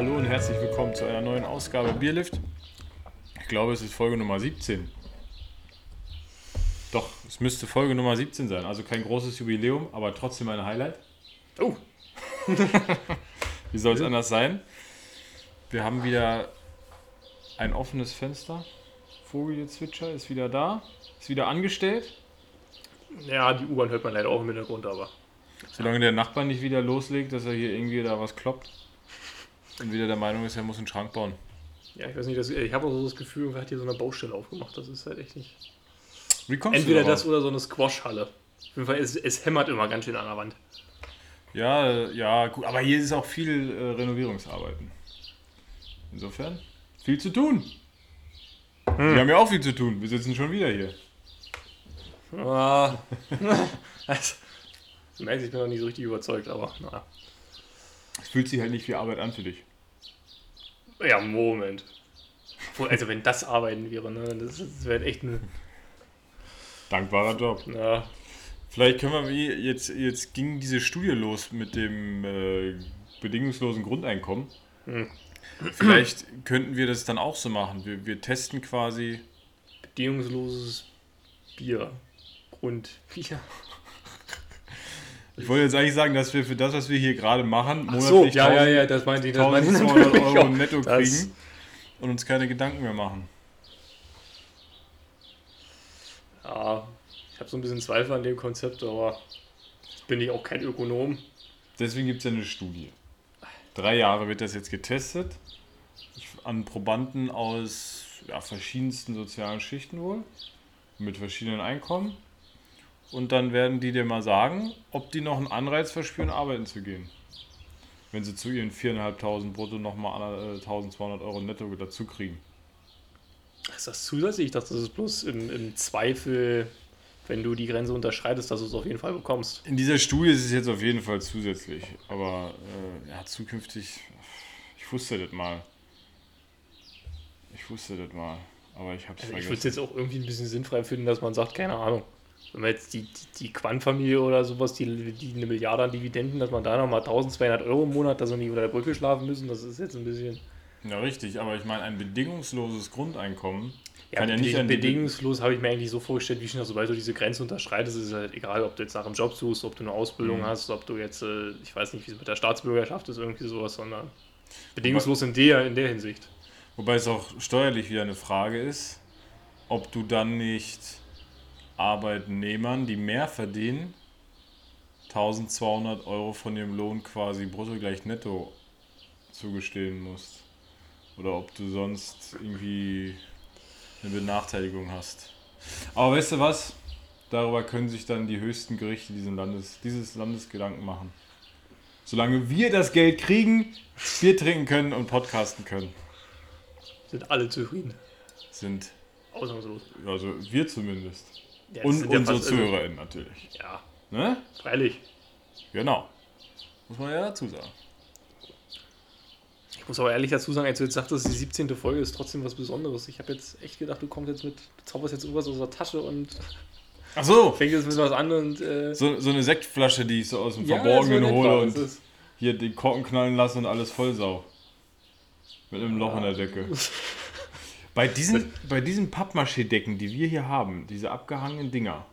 Hallo und herzlich willkommen zu einer neuen Ausgabe Bierlift. Ich glaube, es ist Folge Nummer 17. Doch, es müsste Folge Nummer 17 sein. Also kein großes Jubiläum, aber trotzdem ein Highlight. Oh, Wie soll es anders sein? Wir haben wieder ein offenes Fenster. Vogelgezwitscher ist wieder da, ist wieder angestellt. ja, die U-Bahn hört man leider auch im Hintergrund, aber Solange der Nachbar nicht wieder loslegt, dass er hier irgendwie da was kloppt und wieder der Meinung ist, er muss einen Schrank bauen. ja, ich weiß nicht, das, ich habe auch so das Gefühl, er hat hier so eine Baustelle aufgemacht. Das ist halt echt nicht. Wie kommst Entweder du das oder so eine Squash-Halle. Auf jeden Fall, es, es hämmert immer ganz schön an der Wand. Ja, ja, gut, aber hier ist auch viel äh, Renovierungsarbeiten. Insofern, viel zu tun. Wir haben ja auch viel zu tun. Wir sitzen schon wieder hier. Ah. also, du merkst, ich bin noch nicht so richtig überzeugt, aber naja. Es fühlt sich halt nicht wie Arbeit an für dich. Ja, Moment. Also, wenn das Arbeiten wäre, ne, das, das wäre echt eine. Dankbarer Job. Ja, Vielleicht können wir, wie jetzt, jetzt ging diese Studie los mit dem äh, bedingungslosen Grundeinkommen. Hm. Vielleicht könnten wir das dann auch so machen. Wir, wir testen quasi. bedingungsloses Bier. Grundbier. Ich wollte jetzt eigentlich sagen, dass wir für das, was wir hier gerade machen, Ach so, monatlich ja, ja, 1000 ja, das meinte ich. Das meinte ich 1200 natürlich Euro netto kriegen und uns keine Gedanken mehr machen. Ja, ich habe so ein bisschen Zweifel an dem Konzept, aber bin ich auch kein Ökonom. Deswegen gibt es ja eine Studie. Drei Jahre wird das jetzt getestet. An Probanden aus ja, verschiedensten sozialen Schichten wohl. Mit verschiedenen Einkommen. Und dann werden die dir mal sagen, ob die noch einen Anreiz verspüren, arbeiten zu gehen. Wenn sie zu ihren 4.500 brutto nochmal 1.200 Euro netto dazu kriegen. Ist das zusätzlich? Ich dachte, das ist bloß im, im Zweifel, wenn du die Grenze unterschreitest, dass du es auf jeden Fall bekommst. In dieser Studie ist es jetzt auf jeden Fall zusätzlich. Aber äh, ja, zukünftig, ich wusste das mal. Ich wusste das mal. Aber ich hab's Also ich vergessen. würde es jetzt auch irgendwie ein bisschen sinnfrei finden, dass man sagt, keine Ahnung. Wenn man jetzt die, die, die Quant-Familie oder sowas, die, die eine Milliarde an Dividenden, dass man da nochmal 1200 Euro im Monat, dass sie nicht unter der Brücke schlafen müssen, das ist jetzt ein bisschen. Ja, richtig, aber ich meine, ein bedingungsloses Grundeinkommen Ja, kann ja nicht bedingungslos habe ich mir eigentlich so vorgestellt, wie schon, sobald du diese Grenze unterschreitest, ist es halt egal, ob du jetzt nach einem Job suchst, ob du eine Ausbildung Mhm. hast, ob du jetzt, äh, ich weiß nicht, wie es mit der Staatsbürgerschaft ist, irgendwie sowas, sondern bedingungslos in der, in der Hinsicht. Wobei es auch steuerlich wieder eine Frage ist, ob du dann nicht Arbeitnehmern, die mehr verdienen, 1200 Euro von ihrem Lohn quasi brutto gleich netto zugestehen musst. Oder ob du sonst irgendwie eine Benachteiligung hast. Aber weißt du was? Darüber können sich dann die höchsten Gerichte Landes, dieses Landes Gedanken machen. Solange wir das Geld kriegen, Bier trinken können und podcasten können, Sind alle zufrieden. sind Ausnahmslos. Also wir zumindest. Ja, Und ja unsere ZuhörerInnen natürlich. Ja, Ne? freilich. Genau. Muss man ja dazu sagen. Ich muss aber ehrlich dazu sagen, als du jetzt sagtest, die 17. Folge ist trotzdem was Besonderes. Ich habe jetzt echt gedacht, du kommst jetzt mit, du zauberst jetzt irgendwas aus der Tasche und Ach so. fängst jetzt mit was an und. Äh, so. So eine Sektflasche, die ich so aus dem ja, Verborgenen hole und hier den Korken knallen lasse und alles vollsau. Mit einem Loch in der Decke. Bei diesen, bei diesen Pappmaché-Decken, die wir hier haben, diese abgehangenen Dinger,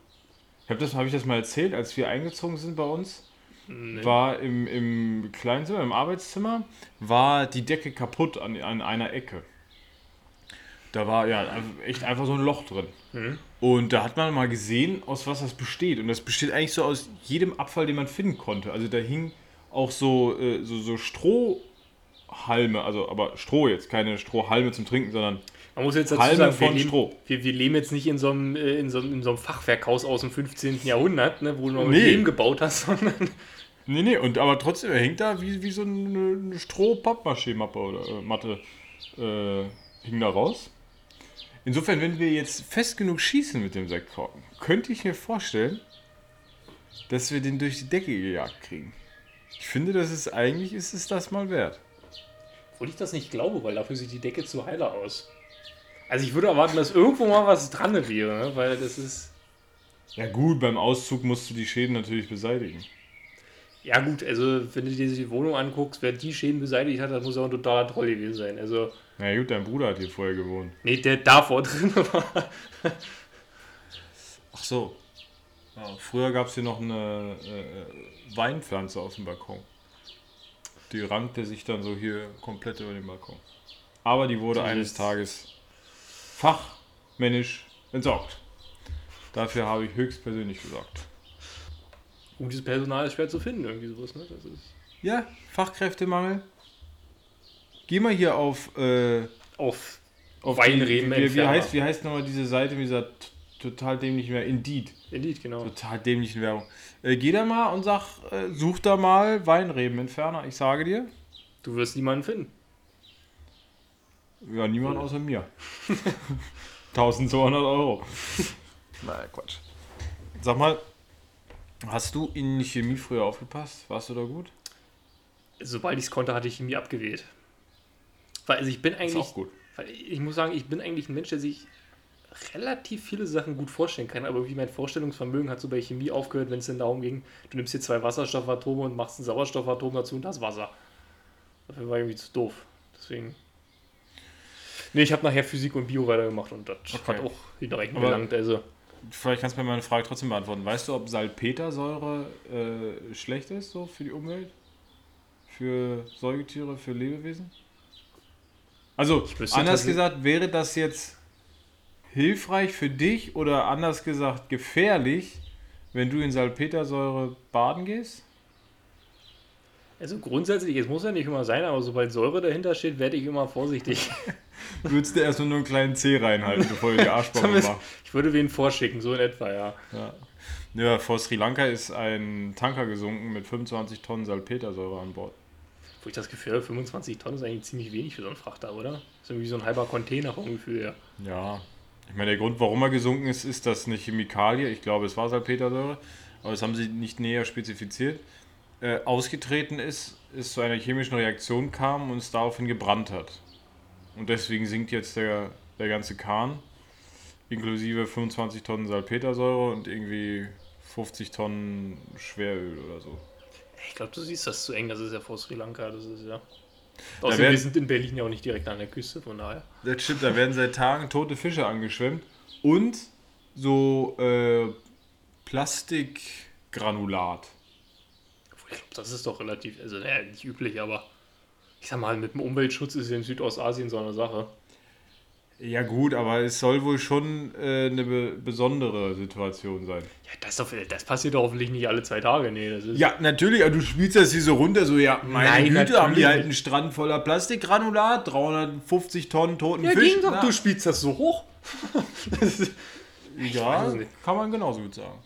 habe das, hab ich das mal erzählt, als wir eingezogen sind bei uns? Nee. war im, im Kleinzimmer, im Arbeitszimmer, war die Decke kaputt an, an einer Ecke. Da war ja echt einfach so ein Loch drin. Mhm. Und da hat man mal gesehen, aus was das besteht. Und das besteht eigentlich so aus jedem Abfall, den man finden konnte. Also da hing auch so, äh, so, so Strohhalme, also aber Stroh jetzt, keine Strohhalme zum Trinken, sondern Man muss jetzt dazu Halme sagen, wir leben, Stroh. wir, wir leben jetzt nicht in so einem, äh, in so, in so einem Fachwerkhaus aus dem 15. Jahrhundert, ne, wo du noch Nee. Lehm gebaut hast, sondern Nee, nee, und aber trotzdem, er hängt da wie, wie so eine, eine Stroh-Pappmaché-Mappe oder äh, Matte äh, hing da raus. Insofern, wenn wir jetzt fest genug schießen mit dem Sektkorken, könnte ich mir vorstellen, dass wir den durch die Decke gejagt kriegen. Ich finde, das ist eigentlich ist es das mal wert. obwohl ich das nicht glaube, weil dafür sieht die Decke zu heiler aus. Also ich würde erwarten, dass irgendwo mal was dran wäre, ne? weil das ist. Ja gut, beim Auszug musst du die Schäden natürlich beseitigen. Ja gut, also wenn du dir die Wohnung anguckst, wer die Schäden beseitigt hat, das muss auch ein totaler Troll gewesen sein. Also, Na gut, dein Bruder hat hier vorher gewohnt. nee, der davor drin war. Ach so. Ja, früher gab es hier noch eine äh, Weinpflanze auf dem Balkon. Die rankte sich dann so hier komplett über den Balkon. Aber die wurde Dieses- eines Tages fachmännisch entsorgt. Dafür habe ich höchstpersönlich gesorgt. Gutes Personal ist schwer zu finden, irgendwie sowas, ne? Das ist Ja, Fachkräftemangel. Geh mal hier auf, äh, auf auf Weinreben wie, wie entferner. heißt, wie heißt nochmal diese Seite mit dieser total dämlichen Werbung? Indeed. Elite, genau. Total dämlichen Werbung. Äh, geh da mal und sag, äh, such da mal Weinrebenentferner. Ich sage dir, Du wirst niemanden finden. Ja, niemand außer mir. 1200 Euro. Naja, Quatsch. Sag mal, hast du in Chemie früher aufgepasst? Warst du da gut? Sobald ich es konnte, hatte ich Chemie abgewählt. Weil also ich bin Ist eigentlich, auch gut. ich muss sagen, ich bin eigentlich ein Mensch, der sich relativ viele Sachen gut vorstellen kann, aber irgendwie mein Vorstellungsvermögen hat so bei Chemie aufgehört, wenn es denn darum ging, du nimmst hier zwei Wasserstoffatome und machst ein Sauerstoffatom dazu und das Wasser. Dafür war irgendwie zu doof. Deswegen. Nee, ich habe nachher Physik und Bio weitergemacht und das Okay. hat auch Aber- gelangt. Also, Vielleicht kannst du mir meine Frage trotzdem beantworten. Weißt du, ob Salpetersäure äh, schlecht ist so für die Umwelt? Für Säugetiere, für Lebewesen? Also, anders tatsächlich- gesagt, wäre das jetzt hilfreich für dich oder anders gesagt gefährlich, wenn du in Salpetersäure baden gehst? Also grundsätzlich, es muss ja nicht immer sein, aber sobald Säure dahinter steht, werde ich immer vorsichtig. Würdest du erstmal nur einen kleinen Zeh reinhalten, bevor du die Arschbombe machst? ich würde wen vorschicken, so in etwa, ja. Ja. ja, vor Sri Lanka ist ein Tanker gesunken mit 25 Tonnen Salpetersäure an Bord. Wo ich das Gefühl habe, 25 Tonnen ist eigentlich ziemlich wenig für so einen Frachter, oder? Ist irgendwie so ein halber Container vom Gefühl her. Ja, ich meine, der Grund, warum er gesunken ist, ist das eine Chemikalie. Ich glaube, es war Salpetersäure, aber das haben sie nicht näher spezifiziert. Äh, ausgetreten ist, es zu einer chemischen Reaktion kam und es daraufhin gebrannt hat. Und deswegen sinkt jetzt der, der ganze Kahn, inklusive 25 Tonnen Salpetersäure und irgendwie 50 Tonnen Schweröl oder so. Ich glaube, du siehst das zu eng, das ist ja vor Sri Lanka, das ist ja. Außerdem, werden- wir sind in Berlin ja auch nicht direkt an der Küste, von daher. Das stimmt, da werden seit Tagen tote Fische angeschwemmt und so äh, Plastikgranulat. Ich glaube, das ist doch relativ, also naja, nicht üblich, aber ich sag mal, mit dem Umweltschutz ist in Südostasien so eine Sache. Ja gut, aber es soll wohl schon äh, eine be besondere Situation sein. Ja, das, doch, das passiert doch hoffentlich nicht alle zwei Tage, nee, das ist. Ja, natürlich, aber du spielst das hier so runter, so ja, meine Nein, Güte, haben die halt einen Strand voller Plastikgranulat, 350 Tonnen toten ja Fisch. ging doch, Na, du spielst das so hoch. das ist, Ja, kann man genauso gut sagen.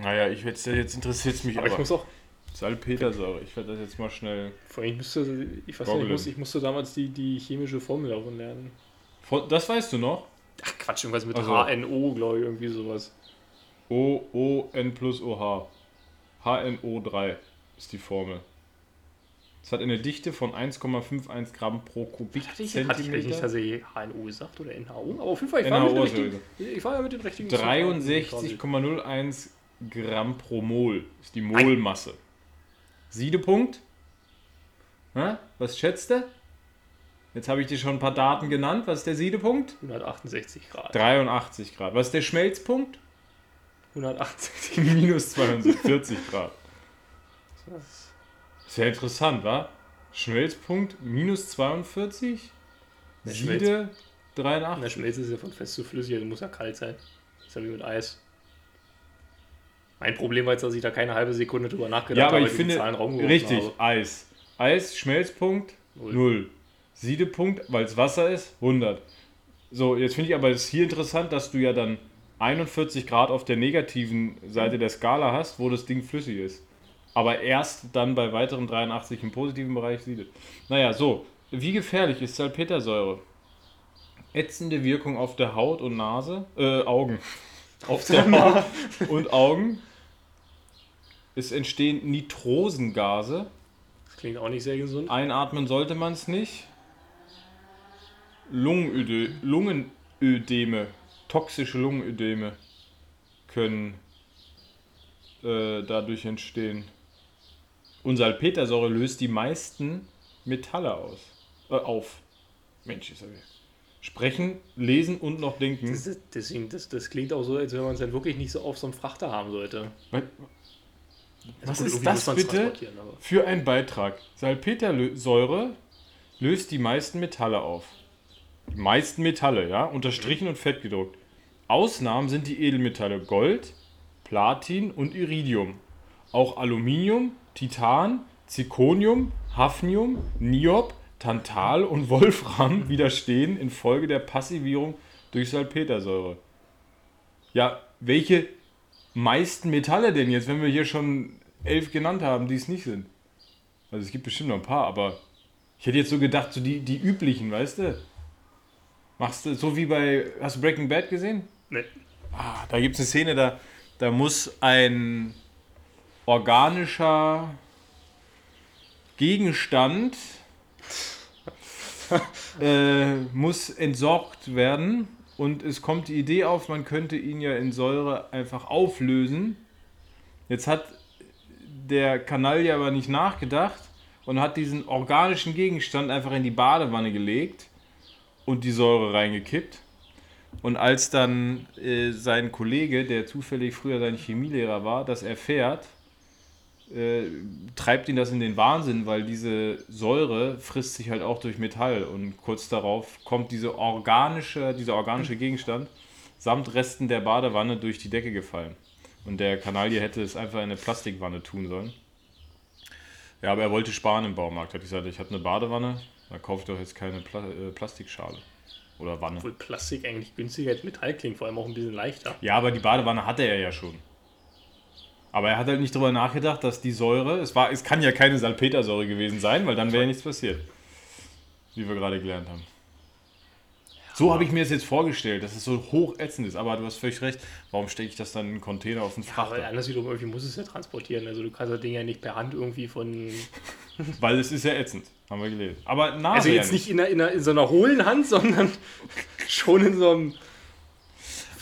Naja, ich jetzt, jetzt interessiert es mich aber aber. ich muss auch, Salpetersäure, ich werde das jetzt mal schnell. vor allem, ich müsste, ich weiß nicht, ich, muss, ich musste damals die, die chemische Formel davon lernen. Von- Das weißt du noch? Ach Quatsch, irgendwas mit Also- HNO, glaube ich, irgendwie sowas. O, O, N plus OH. HNO3 ist die Formel. Es hat eine Dichte von 1,51 Gramm pro Hatte ich, hatte ich nicht Kubikzentimeter. tatsächlich HNO gesagt oder NHO? Aber auf jeden Fall, ich war, mit den NHO richtigen, ich war ja mit den richtigen Zutaten quasi. 63,01 Gramm pro Mol ist die Molmasse. Siedepunkt? Hä? Was schätzt du? Jetzt habe ich dir schon ein paar Daten genannt. Was ist der Siedepunkt? 168 Grad. 83 Grad. Was ist der Schmelzpunkt? 168 Minus 42 Grad. Das- Sehr interessant, wa? Schmelzpunkt minus 42? Der Siede Der 83? Schmelze ist ja von fest zu flüssig, also muss ja kalt sein. Das ist ja wie mit Eis. Mein Problem war jetzt, dass ich da keine halbe Sekunde drüber nachgedacht Ja, aber habe, ich finde, richtig, habe. Eis. Eis, Schmelzpunkt, Null. 0. Siedepunkt, weil es Wasser ist, 100. So, jetzt finde ich aber es hier interessant, dass du ja dann 41 Grad auf der negativen Seite der Skala hast, wo das Ding flüssig ist. Aber erst dann bei weiteren 83 im positiven Bereich siedet. Naja, so. Wie gefährlich ist Salpetersäure? Ätzende Wirkung auf der Haut und Nase, äh, Augen. Auf der Haut und Augen. Es entstehen Nitrosengase. Das klingt auch nicht sehr gesund. Einatmen sollte man es nicht. Lungenöde, Lungenödeme, toxische Lungenödeme können äh, dadurch entstehen. Und Salpetersäure löst die meisten Metalle aus. Äh, auf. Mensch, ist er. Sprechen, lesen und noch denken. Das, ist, deswegen, das, das klingt auch so, als wenn man es dann wirklich nicht so auf so einem Frachter haben sollte. Weil- Was ist das bitte für ein Beitrag? Salpetersäure löst die meisten Metalle auf. Die meisten Metalle, ja, unterstrichen und fett gedruckt. Ausnahmen sind die Edelmetalle Gold, Platin und Iridium. Auch Aluminium, Titan, Zirconium, Hafnium, Niob, Tantal und Wolfram widerstehen infolge der Passivierung durch Salpetersäure. Ja, welche meisten Metalle denn jetzt, wenn wir hier schon elf genannt haben, die es nicht sind? Also es gibt bestimmt noch ein paar, aber ich hätte jetzt so gedacht, so die, die üblichen, weißt du? Machst du so wie bei, hast du Breaking Bad gesehen? Nee. Ah, da gibt es eine Szene, da, da muss ein organischer Gegenstand äh, muss entsorgt werden und es kommt die Idee auf, man könnte ihn ja in Säure einfach auflösen. Jetzt hat der Kanaille aber nicht nachgedacht und hat diesen organischen Gegenstand einfach in die Badewanne gelegt und die Säure reingekippt. Und als dann äh, sein Kollege, der zufällig früher sein Chemielehrer war, das erfährt, äh, treibt ihn das in den Wahnsinn, weil diese Säure frisst sich halt auch durch Metall und kurz darauf kommt diese organische, dieser organische Gegenstand samt Resten der Badewanne durch die Decke gefallen. Und der Kanaille hätte es einfach in eine Plastikwanne tun sollen. Ja, aber er wollte sparen im Baumarkt. Hat gesagt, ich habe eine Badewanne, da kaufe ich doch jetzt keine Pla äh, Plastikschale. Oder Wanne. Obwohl Plastik eigentlich günstiger als Metall klingt, vor allem auch ein bisschen leichter. Ja, aber die Badewanne hatte er ja schon. Aber er hat halt nicht drüber nachgedacht, dass die Säure, es, war, es kann ja keine Salpetersäure gewesen sein, weil dann wäre ja nichts passiert. Wie wir gerade gelernt haben. So habe ich mir es jetzt vorgestellt, dass es so hochätzend ist. Aber du hast völlig recht. Warum stecke ich das dann in einen Container auf den Ja, weil Frachter? anders wiederum irgendwie muss es ja transportieren. Also du kannst das Ding ja nicht per Hand irgendwie von. Weil es ist ja ätzend, haben wir gelesen. Aber Nase Also ja jetzt nicht in, einer, in, einer, in so einer hohlen Hand, sondern schon in so einem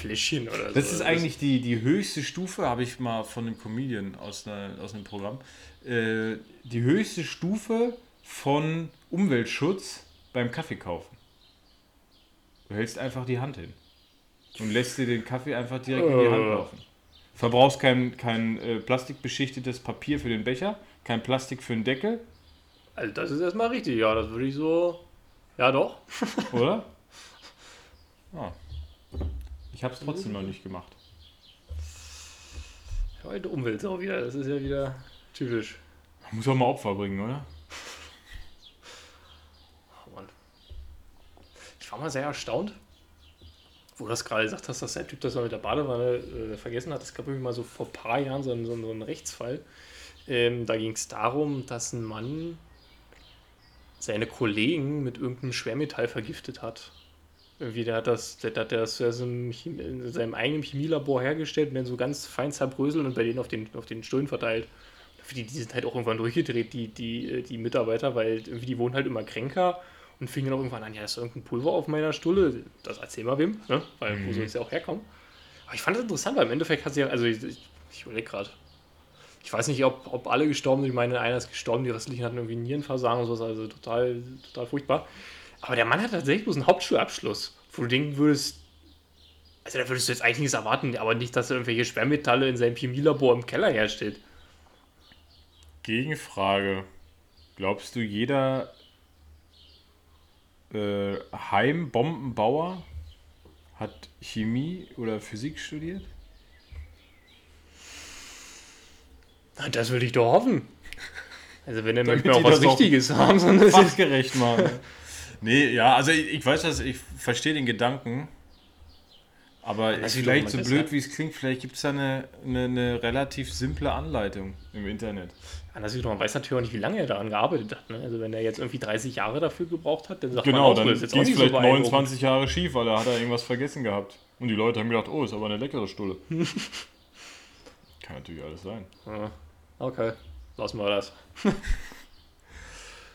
Fläschchen oder so. Das ist eigentlich die, die höchste Stufe, habe ich mal von einem Comedian aus, einer, aus einem Programm. Äh, die höchste Stufe von Umweltschutz beim Kaffeekaufen. Du hältst einfach die Hand hin und lässt dir den Kaffee einfach direkt in die Hand Äh. laufen. Verbrauchst kein, kein äh, plastikbeschichtetes Papier für den Becher, kein Plastik für den Deckel, Also das ist erstmal richtig, ja, das würde ich so. Ja doch. oder? Ah. Ich habe es trotzdem noch nicht gemacht. Heute Umweltsau wieder, das ist ja wieder typisch. Man muss auch mal Opfer bringen, oder? Oh Mann. Ich war mal sehr erstaunt, wo du das gerade gesagt hast, dass der Typ das mal mit der Badewanne äh, vergessen hat. Es gab irgendwie mal so vor ein paar Jahren so einen, so einen, Rechtsfall. Ähm, da ging es darum, dass ein Mann seine Kollegen mit irgendeinem Schwermetall vergiftet hat. Irgendwie, der hat das, der, der hat das in seinem eigenen Chemielabor hergestellt und dann so ganz fein zerbröseln und bei denen auf den, auf den Stullen verteilt. Die, die sind halt auch irgendwann durchgedreht, die, die, die Mitarbeiter, weil irgendwie die wurden halt immer kränker und fingen dann auch irgendwann an, ja, ist irgendein Pulver auf meiner Stulle. Das erzähl mal wem, ne? weil wo soll es ja auch herkommen. Aber ich fand das interessant, weil im Endeffekt hat sie ja, also ich, ich, ich überlege gerade. Ich weiß nicht, ob, ob alle gestorben sind. Ich meine, einer ist gestorben, die restlichen hatten irgendwie Nierenversagen und sowas, also total, total furchtbar. Aber der Mann hat tatsächlich bloß einen Hauptschulabschluss, wo du denken würdest, also da würdest du jetzt eigentlich nichts erwarten, aber nicht, dass er irgendwelche Schwermetalle in seinem Chemielabor im Keller herstellt. Gegenfrage. Glaubst du, jeder äh, Heimbombenbauer hat Chemie oder Physik studiert? Na, Das würde ich doch hoffen. Also wenn er möchte auch was Richtiges haben, sondern Fachgerecht machen. Nee, ja, also ich, ich weiß das, ich verstehe den Gedanken. Aber ist vielleicht so blöd, wie es klingt, vielleicht gibt es da eine, eine, eine relativ simple Anleitung im Internet. anders wiederum, man weiß natürlich auch nicht, wie lange er daran gearbeitet hat. Ne? Also wenn er jetzt irgendwie 30 Jahre dafür gebraucht hat, dann sagt man Genau, auch, dann das jetzt auch nicht vielleicht so beeindruckend. 29 Jahre schief, weil er hat da irgendwas vergessen gehabt. Und die Leute haben gedacht, oh, ist aber eine leckere Stulle. Kann natürlich alles sein. Ja, okay, lassen wir das.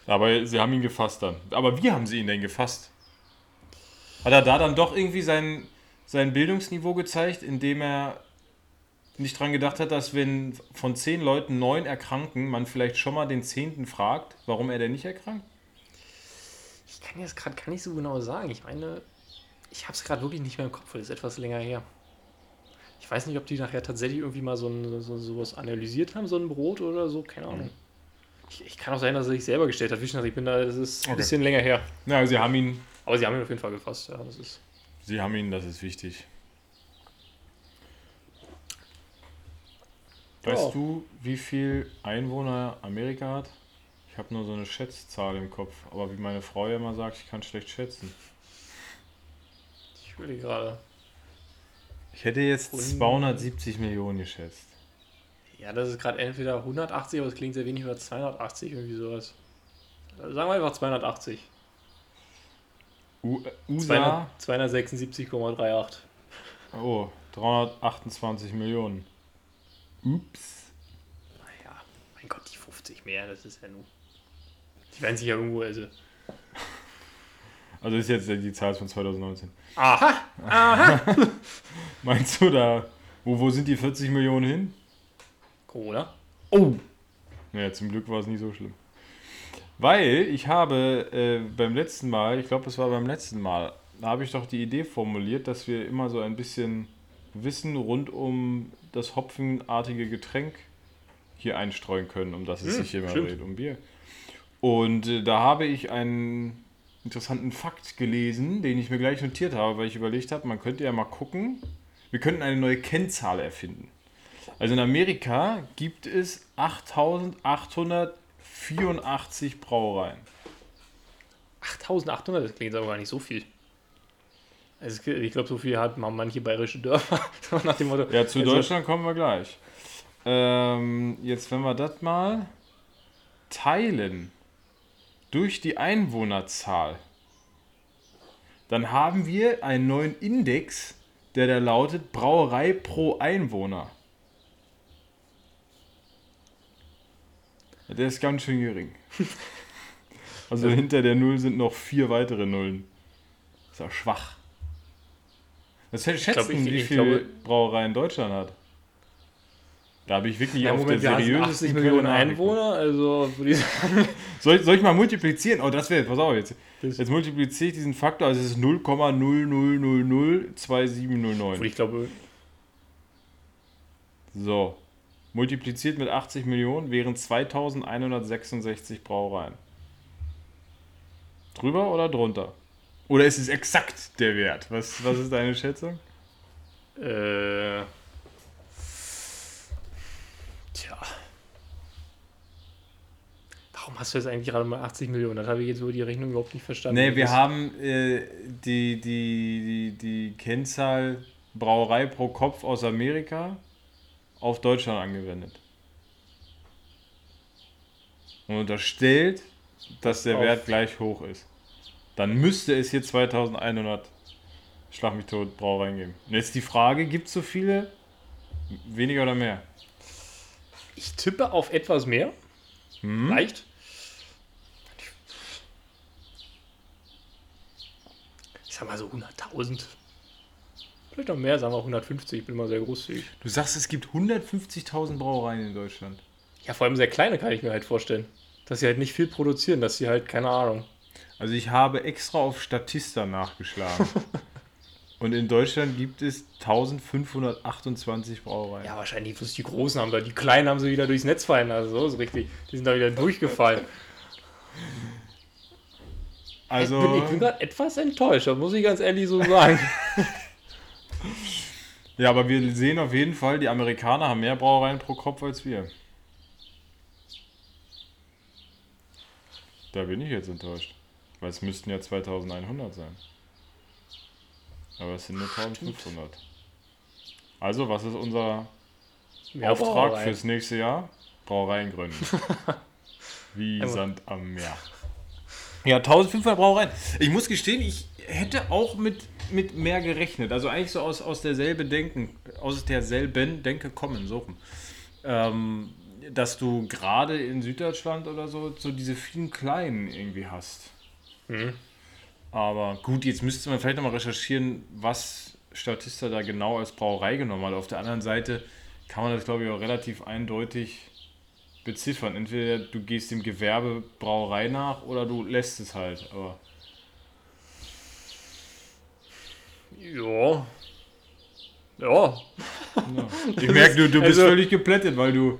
Aber sie haben ihn gefasst dann. Aber wie haben sie ihn denn gefasst? Hat er da dann doch irgendwie sein, sein Bildungsniveau gezeigt, indem er nicht dran gedacht hat, dass wenn von zehn Leuten neun erkranken, man vielleicht schon mal den zehnten fragt, warum er denn nicht erkrankt? Ich kann jetzt gerade gar nicht so genau sagen. Ich meine, ich habe es gerade wirklich nicht mehr im Kopf, das ist etwas länger her. Ich weiß nicht, ob die nachher tatsächlich irgendwie mal so, ein, so sowas analysiert haben, so ein Brot oder so, keine Ahnung. Ich, ich kann auch sein, dass er sich selber gestellt hat. Wie schon, ich bin da, das ist ein Okay. bisschen länger her. Ja, sie haben ihn, Aber sie haben ihn auf jeden Fall gefasst, ja, das ist. sie haben ihn, das ist wichtig. Weißt Ja. du, wie viel Einwohner Amerika hat? Ich habe nur so eine Schätzzahl im Kopf, aber wie meine Frau ja immer sagt, ich kann schlecht schätzen. Ich will gerade. Ich hätte jetzt Und- 270 Millionen geschätzt. Ja, das ist gerade entweder 180, aber es klingt sehr wenig, oder 280, irgendwie sowas. Sagen wir einfach 280. U äh, USA, 276,38. oh, 328 Millionen. Ups. Naja, mein Gott, die 50 mehr, das ist ja nur. Die werden sich ja irgendwo, also. Also ist jetzt die Zahl von 2019. Aha! Meinst du da, wo, wo sind die 40 Millionen hin? Corona? Oh! Naja, zum Glück war es nicht so schlimm. Weil ich habe äh, beim letzten Mal, ich glaube, es war beim letzten Mal, da habe ich doch die Idee formuliert, dass wir immer so ein bisschen Wissen rund um das hopfenartige Getränk hier einstreuen können, um das es Hm, sich hier mal dreht, um Bier. Und äh, da habe ich einen interessanten Fakt gelesen, den ich mir gleich notiert habe, weil ich überlegt habe, man könnte ja mal gucken, wir könnten eine neue Kennzahl erfinden. Also in Amerika gibt es 8884 Brauereien. 8800, das klingt aber gar nicht so viel. Also ich glaube, so viel hat man manche bayerische Dörfer. Nach dem Motto. Ja, zu also, Deutschland kommen wir gleich. Ähm, jetzt, wenn wir das mal teilen durch die Einwohnerzahl, dann haben wir einen neuen Index, der da lautet Brauerei pro Einwohner. Der ist ganz schön gering. Also hinter der Null sind noch vier weitere Nullen. Ist ja schwach. Was schätzen, glaub, ich- wie ich viele glaube- Brauereien Deutschland hat? Da habe ich wirklich Ja, auf Moment, wir der haben seriösesten 80 Quelle Millionen. Einwohner, also Soll, ich- soll ich mal multiplizieren? Oh, das wäre, pass auf jetzt. Das- Jetzt multipliziere ich diesen Faktor, also es ist 0,00002709. ich glaube, So. Multipliziert mit 80 Millionen wären 2166 Brauereien. Drüber oder drunter? Oder ist es exakt der Wert? Was, was ist deine Schätzung? äh, tja. Warum hast du jetzt eigentlich gerade mal 80 Millionen? Das habe ich jetzt über die Rechnung überhaupt nicht verstanden. Nee, wir haben äh, die, die, die, die Kennzahl Brauerei pro Kopf aus Amerika auf Deutschland angewendet. Und unterstellt, dass der Auf- Wert gleich hoch ist. Dann müsste es hier 2100 Schlag mich tot Brauereien geben. Und jetzt die Frage, gibt es so viele? Weniger oder mehr? Ich tippe auf etwas mehr. Hm? Leicht. Ich sag mal so 100.000. Vielleicht noch mehr, sagen wir 150. Ich bin mal sehr großzügig. Du sagst, es gibt 150.000 Brauereien in Deutschland. Ja, vor allem sehr kleine kann ich mir halt vorstellen. Dass sie halt nicht viel produzieren, dass sie halt, keine Ahnung. Also ich habe extra auf Statista nachgeschlagen. Und in Deutschland gibt es 1528 Brauereien. Ja, wahrscheinlich bloß die Großen haben da. Die Kleinen haben sie wieder durchs Netz fallen. Also so ist richtig. Die sind da wieder durchgefallen. also, ich bin, ich bin gerade etwas enttäuscht, das muss ich ganz ehrlich so sagen. ja, aber wir sehen auf jeden Fall, die Amerikaner haben mehr Brauereien pro Kopf als wir. Da bin ich jetzt enttäuscht. Weil es müssten ja 2100 sein. Aber es sind nur 1500. Also, was ist unser Mehr Auftrag fürs nächste Jahr? Brauereien gründen. Wie Sand am Meer. Ja, 1500 Brauereien. Ich muss gestehen, ich hätte auch mit, mit mehr gerechnet. Also eigentlich so aus, aus derselben Denken, aus derselben Denke kommen, so rum. Ähm, dass du gerade in Süddeutschland oder so, so diese vielen kleinen irgendwie hast. Mhm. Aber gut, jetzt müsste man vielleicht nochmal recherchieren, was Statista da genau als Brauerei genommen hat. Auf der anderen Seite kann man das, glaube ich, auch relativ eindeutig beziffern. Entweder du gehst dem Gewerbe Brauerei nach oder du lässt es halt. Aber Ja. Ja. ja. Ich merke, du, du bist Also- völlig geplättet, weil du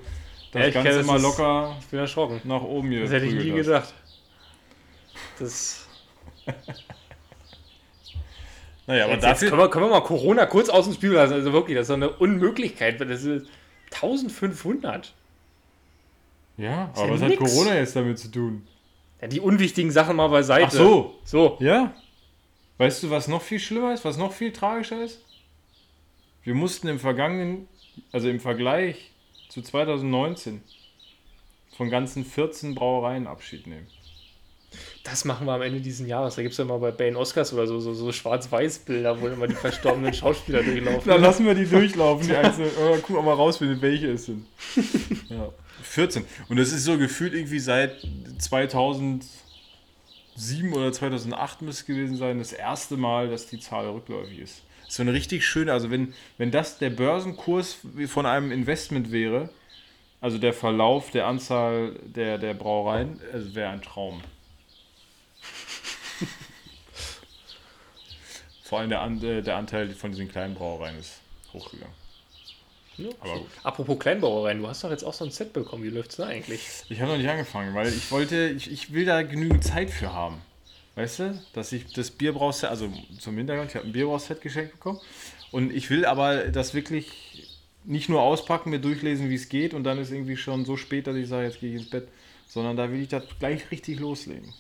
das Ja, Ganze das mal ist- locker Ich bin erschrocken. nach oben hier Das hätte ich nie hast. gedacht. Das. Naja, aber jetzt, jetzt dafür... können, wir, können wir mal Corona kurz aus dem Spiel lassen. Also wirklich, das ist eine Unmöglichkeit. weil Das ist 1500. Ja, ja aber was hat nix. Corona jetzt damit zu tun? Ja, die unwichtigen Sachen mal beiseite. Ach so, So. ja. Weißt du, was noch viel schlimmer ist, was noch viel tragischer ist? Wir mussten im vergangenen, also im Vergleich zu 2019, von ganzen 14 Brauereien Abschied nehmen. Das machen wir am Ende dieses Jahres. Da gibt es ja mal bei Bane Oscars oder so, so, so Schwarz-Weiß-Bilder, wo immer die verstorbenen Schauspieler durchlaufen. Dann lassen wir die durchlaufen, die einzelnen. Oh, gucken wir mal raus, welche es sind. Ja. 14. Und das ist so gefühlt irgendwie seit 2007 oder 2008 müsste es gewesen sein, das erste Mal, dass die Zahl rückläufig ist. Das ist so eine richtig schöne, also wenn, wenn das der Börsenkurs von einem Investment wäre, also der Verlauf der Anzahl der, der Brauereien, es wäre ein Traum. Vor allem der, äh, der Anteil von diesen kleinen Brauereien ist hochgegangen. Ja. Aber gut. Apropos Kleinbauereien, du hast doch jetzt auch so ein Set bekommen. Wie läuft's da eigentlich? Ich habe noch nicht angefangen, weil ich wollte, ich, ich will da genügend Zeit für haben. Weißt du, dass ich das Bierbrauset, also zum Hintergrund, ich habe ein Bierbrauset geschenkt bekommen. Und ich will aber das wirklich nicht nur auspacken, mir durchlesen, wie es geht und dann ist irgendwie schon so spät, dass ich sage, jetzt gehe ich ins Bett. Sondern da will ich das gleich richtig loslegen.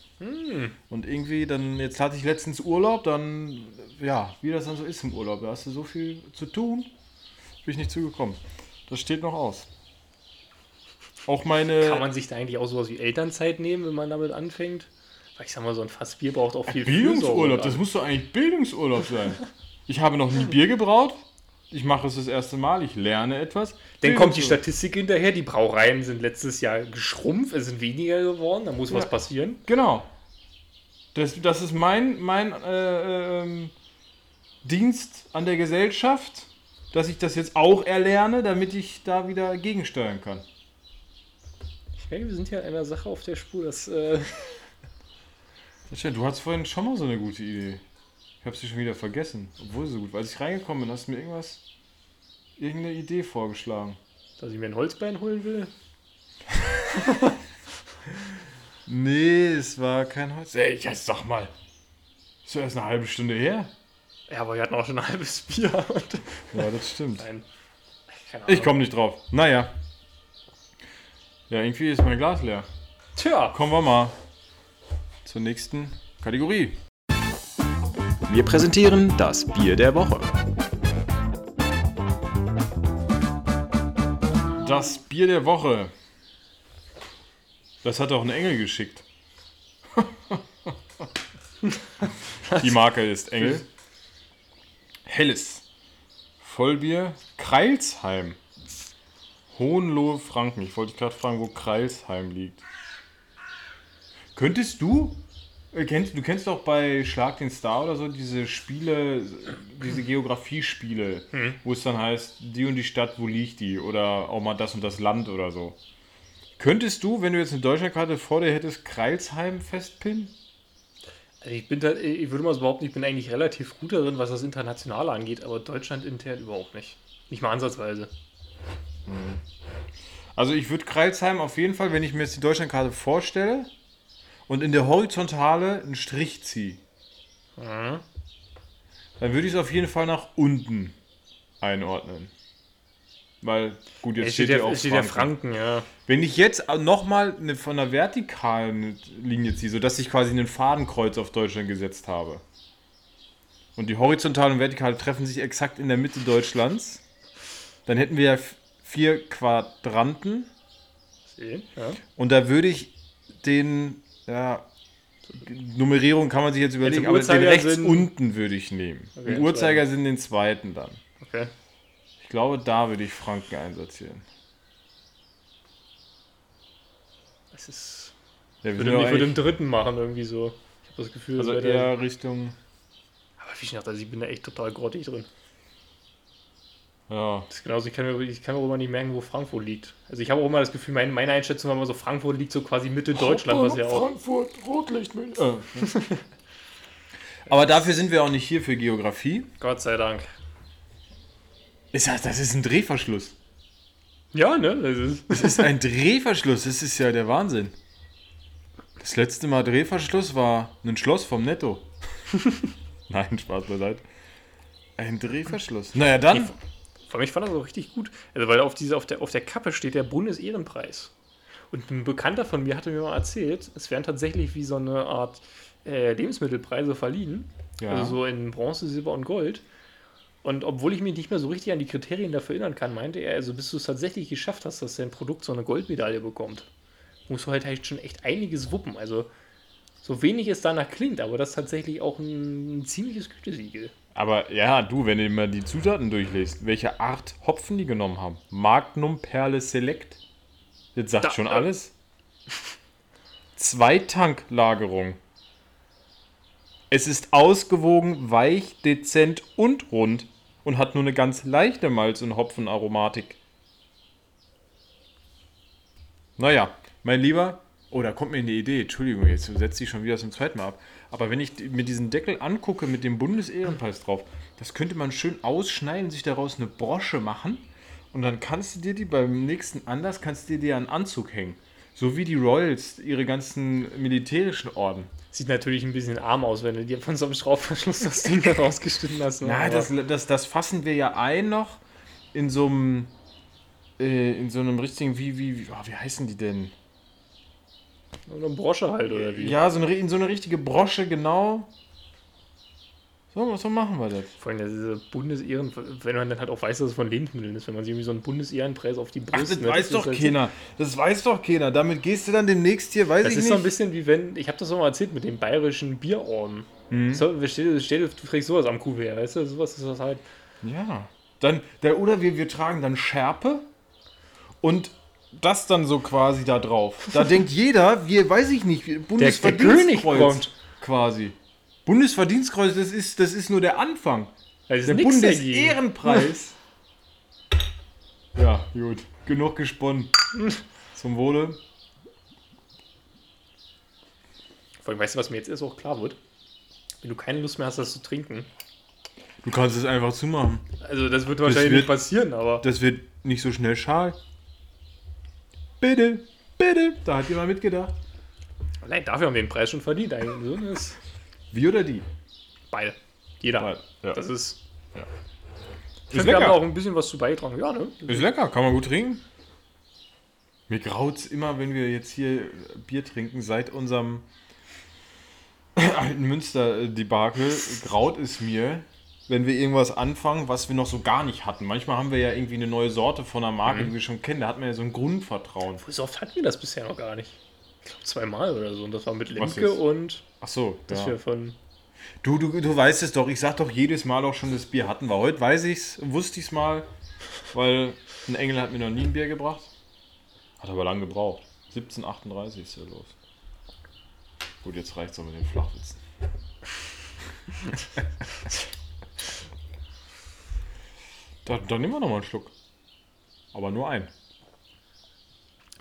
Und irgendwie dann, jetzt hatte ich letztens Urlaub, dann, ja, wie das dann so ist im Urlaub, da hast du so viel zu tun, bin ich nicht zugekommen. Das steht noch aus. Auch meine. Kann man sich da eigentlich auch sowas wie Elternzeit nehmen, wenn man damit anfängt? Weil ich sag mal, so ein Fass Bier braucht auch viel Bildungsurlaub, das muss doch eigentlich Bildungsurlaub sein. Ich habe noch nie Bier gebraut. Ich mache es das erste Mal, ich lerne etwas. Dann kommt die. Statistik hinterher, die Brauereien sind letztes Jahr geschrumpft, es sind weniger geworden, da muss was Ja. passieren. Genau. Das, das ist mein, mein äh, ähm, Dienst an der Gesellschaft, dass ich das jetzt auch erlerne, damit ich da wieder gegensteuern kann. Ich merke, wir sind hier einer Sache auf der Spur, dass äh, du hattest vorhin schon mal so eine gute Idee. Ich habe sie schon wieder vergessen, obwohl sie so gut war. Als ich reingekommen bin, hast du mir irgendwas, irgendeine Idee vorgeschlagen. dass ich mir ein Holzbein holen will. Nee, es war kein Holz. Ey, jetzt sag mal. Ist doch erst eine halbe Stunde her. Ja, aber wir hatten auch schon ein halbes Bier. Und Ja, das stimmt. Nein. Ich komme nicht drauf. Naja. Ja, irgendwie ist mein Glas leer. Tja, Kommen wir mal zur nächsten Kategorie. Wir präsentieren das Bier der Woche. Das Bier der Woche. Das hat auch ein Engel geschickt. Die Marke ist Engel. Helles. Vollbier. Kreilsheim. Hohenlohe Franken. Ich wollte dich gerade fragen, wo Kreilsheim liegt. Könntest du, äh, kennst, du kennst doch bei Schlag den Star oder so diese Spiele, diese Geografiespiele, wo es dann heißt, die und die Stadt, wo liegt die? Oder auch mal das und das Land oder so. Könntest du, wenn du jetzt eine Deutschlandkarte vor dir hättest, Kreilsheim festpinnen? Ich bin da, ich würde mal so behaupten, ich bin eigentlich relativ gut darin, was das Internationale angeht, aber Deutschland intern überhaupt nicht. Nicht mal ansatzweise. Also ich würde Kreilsheim auf jeden Fall, wenn ich mir jetzt die Deutschlandkarte vorstelle und in der Horizontale einen Strich ziehe, Mhm. dann würde ich es auf jeden Fall nach unten einordnen. Weil, gut, jetzt steht, steht, ja, auch steht Franken. Franken, ja. Wenn ich jetzt nochmal eine, von einer vertikalen Linie ziehe, sodass ich quasi einen Fadenkreuz auf Deutschland gesetzt habe und die horizontale und vertikale treffen sich exakt in der Mitte Deutschlands, dann hätten wir ja vier Quadranten Sehen, ja. und da würde ich den, ja, Nummerierung kann man sich jetzt überlegen, aber den rechts unten würde ich nehmen. Okay, Im Uhrzeigersinn den zweiten dann. Okay. Ich glaube, da würde ich Franken einsortieren. Das ist. Ja, Ich wir würde, ich würde im dritten machen, irgendwie so. Ich habe das Gefühl, also eher Richtung. Aber wie ich dachte, also ich bin da echt total grottig drin. Ja. Das ist genauso, ich kann, mir, ich kann mir auch immer nicht merken, wo Frankfurt liegt. Also ich habe auch immer das Gefühl, meine, meine Einschätzung war immer so, Frankfurt liegt so quasi Mitte Deutschland, was ja auch. Frankfurt, Rotlicht, äh. Aber dafür sind wir auch nicht hier für Geografie. Gott sei Dank. Ist das, das ist ein Drehverschluss. Ja, ne? Das ist, Das ist ein Drehverschluss, das ist ja der Wahnsinn. Das letzte Mal Drehverschluss war ein Schloss vom Netto. Nein, Spaß beiseite. Ein Drehverschluss. Naja, dann. Vor mich fand das auch richtig gut. Also, weil auf, diese, auf, der, auf der Kappe steht der Bundesehrenpreis. Und ein Bekannter von mir hatte mir mal erzählt, es wären tatsächlich wie so eine Art äh, Lebensmittelpreise verliehen. Ja. Also so in Bronze, Silber und Gold. Und obwohl ich mich nicht mehr so richtig an die Kriterien dafür erinnern kann, meinte er, also bis du es tatsächlich geschafft hast, dass dein Produkt so eine Goldmedaille bekommt, musst du halt, halt schon echt einiges wuppen. Also so wenig es danach klingt, aber das ist tatsächlich auch ein, ein ziemliches Gütesiegel. Aber ja, du, wenn du mal die Zutaten durchliest, welche Art Hopfen die genommen haben. Magnum Perle Select. Jetzt sagt Da- schon äh. alles. Zweitanklagerung. Es ist ausgewogen, weich, dezent und rund und hat nur eine ganz leichte Malz- und Hopfenaromatik. Naja, mein Lieber, oh, da kommt mir eine Idee. Entschuldigung, jetzt setze ich schon wieder zum zweiten Mal ab. Aber wenn ich mir diesen Deckel angucke mit dem Bundesehrenpreis drauf, das könnte man schön ausschneiden, sich daraus eine Brosche machen und dann kannst du dir die beim nächsten Anlass, kannst du dir die an Anzug hängen. So wie die Royals ihre ganzen militärischen Orden. Sieht natürlich ein bisschen arm aus, wenn du dir von so einem Schraubverschluss das Ding da rausgeschnitten hast. ne? Na, Aber- das, das, das fassen wir ja ein noch in so einem, äh, in so einem richtigen, wie, wie, wie, oh, wie heißen die denn? Eine Brosche halt, oder wie? Ja, so eine, in so eine richtige Brosche, genau. So, so machen wir das. Vor allem diese Bundesehren, wenn man dann halt auch weiß, dass es von Lebensmitteln ist, wenn man sich irgendwie so einen Bundesehrenpreis auf die Ach, Brust das ne, weiß ist doch halt keiner. Das weiß doch keiner. Damit gehst du dann demnächst hier, weiß Das ich ist nicht. so ein bisschen wie wenn, ich habe das auch mal erzählt mit dem bayerischen Bierorden. Mhm. So, stell, dir- du kriegst sowas am Kuvert, weißt du, sowas ist das halt. Ja. Dann, der, oder wir, wir tragen dann Schärpe und das dann so quasi da drauf. Da denkt jeder, wir, weiß ich nicht, König Bundesverdienstkreuz kommt. quasi. Bundesverdienstkreuz, das ist, das ist nur der Anfang. Da ist Der. Bundesehrenpreis. ja, gut. Genug gesponnen. Zum Wohle. Vor allem, weißt du, was mir jetzt erst auch klar wird? Wenn du keine Lust mehr hast, das zu trinken. Du kannst es einfach zumachen. Also, das wird wahrscheinlich wird- nicht passieren, aber. Das wird nicht so schnell schal. Bitte, bitte. Da hat jemand mitgedacht. Nein, dafür haben wir den Preis schon verdient. Eigentlich. Wir oder die? beide. Jeder. Beide, ja. Das ist. Ja. Ich Ist finde, wir haben lecker. auch ein bisschen was zu beitragen. Ja, ne? Ist lecker, kann man gut trinken. Mir graut's immer, wenn wir jetzt hier Bier trinken, seit unserem alten Münster-Debakel, graut es mir, wenn wir irgendwas anfangen, was wir noch so gar nicht hatten. Manchmal haben wir ja irgendwie eine neue Sorte von einer Marke, die wir schon kennen. Da hat man ja so ein Grundvertrauen. So oft hatten wir das bisher noch gar nicht. Ich glaube zweimal oder so. Und das war mit Lemke und Ach so, das ja. wir von. Du, du, du weißt es doch, ich sag doch jedes Mal auch schon, das Bier hatten wir. Heute weiß ich's, wusste ich's mal, weil ein Engel hat mir noch nie ein Bier gebracht. Hat aber lang gebraucht. 1738 ist ja los. Gut, jetzt reicht's auch mit den Flachwitzen. dann, dann nehmen wir noch mal einen Schluck. Aber nur einen.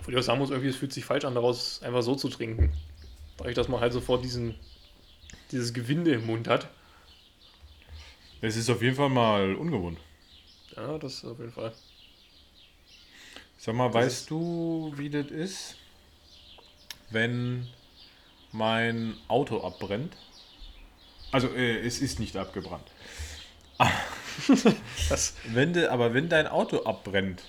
Wo ich auch sagen muss, irgendwie, es fühlt sich falsch an, daraus einfach so zu trinken. Dadurch, dass man halt sofort diesen, dieses Gewinde im Mund hat. Es ist auf jeden Fall mal ungewohnt. Ja, das auf jeden Fall. Sag mal, Das weißt ist- du, wie das ist, wenn mein Auto abbrennt? Also, äh, es ist nicht abgebrannt. Das, Wenn de, aber wenn dein Auto abbrennt,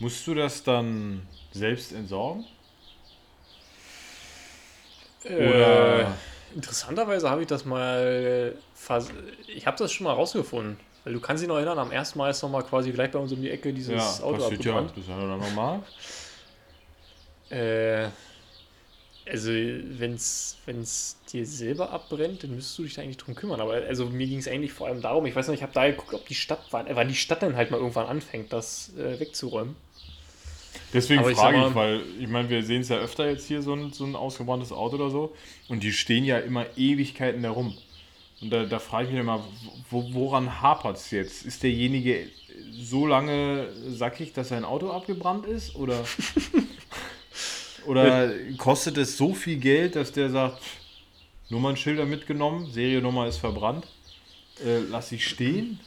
musst du das dann selbst entsorgen? äh, interessanterweise habe ich das mal. Ich habe das schon mal rausgefunden. Weil du kannst dich noch erinnern, am ersten Mal ist noch mal quasi gleich bei uns um die Ecke dieses Auto passiert ja. abgebrannt. Das ist ja dann normal. Äh, also, wenn es dir selber abbrennt, dann müsstest du dich da eigentlich drum kümmern. Aber also mir ging es eigentlich vor allem darum, ich weiß noch, ich habe da geguckt, ob die Stadt, wann, wann die Stadt dann halt mal irgendwann anfängt, das äh, wegzuräumen. Deswegen Aber ich frage ich, mal- weil ich meine, wir sehen es ja öfter jetzt hier, so ein, so ein ausgebranntes Auto oder so. Und die stehen ja immer Ewigkeiten da rum. Und da, da frage ich mich immer, wo, woran hapert es jetzt? Ist derjenige so lange sackig, dass sein Auto abgebrannt ist? Oder, oder kostet es so viel Geld, dass der sagt, Nummernschilder mitgenommen, Seriennummer ist verbrannt, äh, lass ich stehen?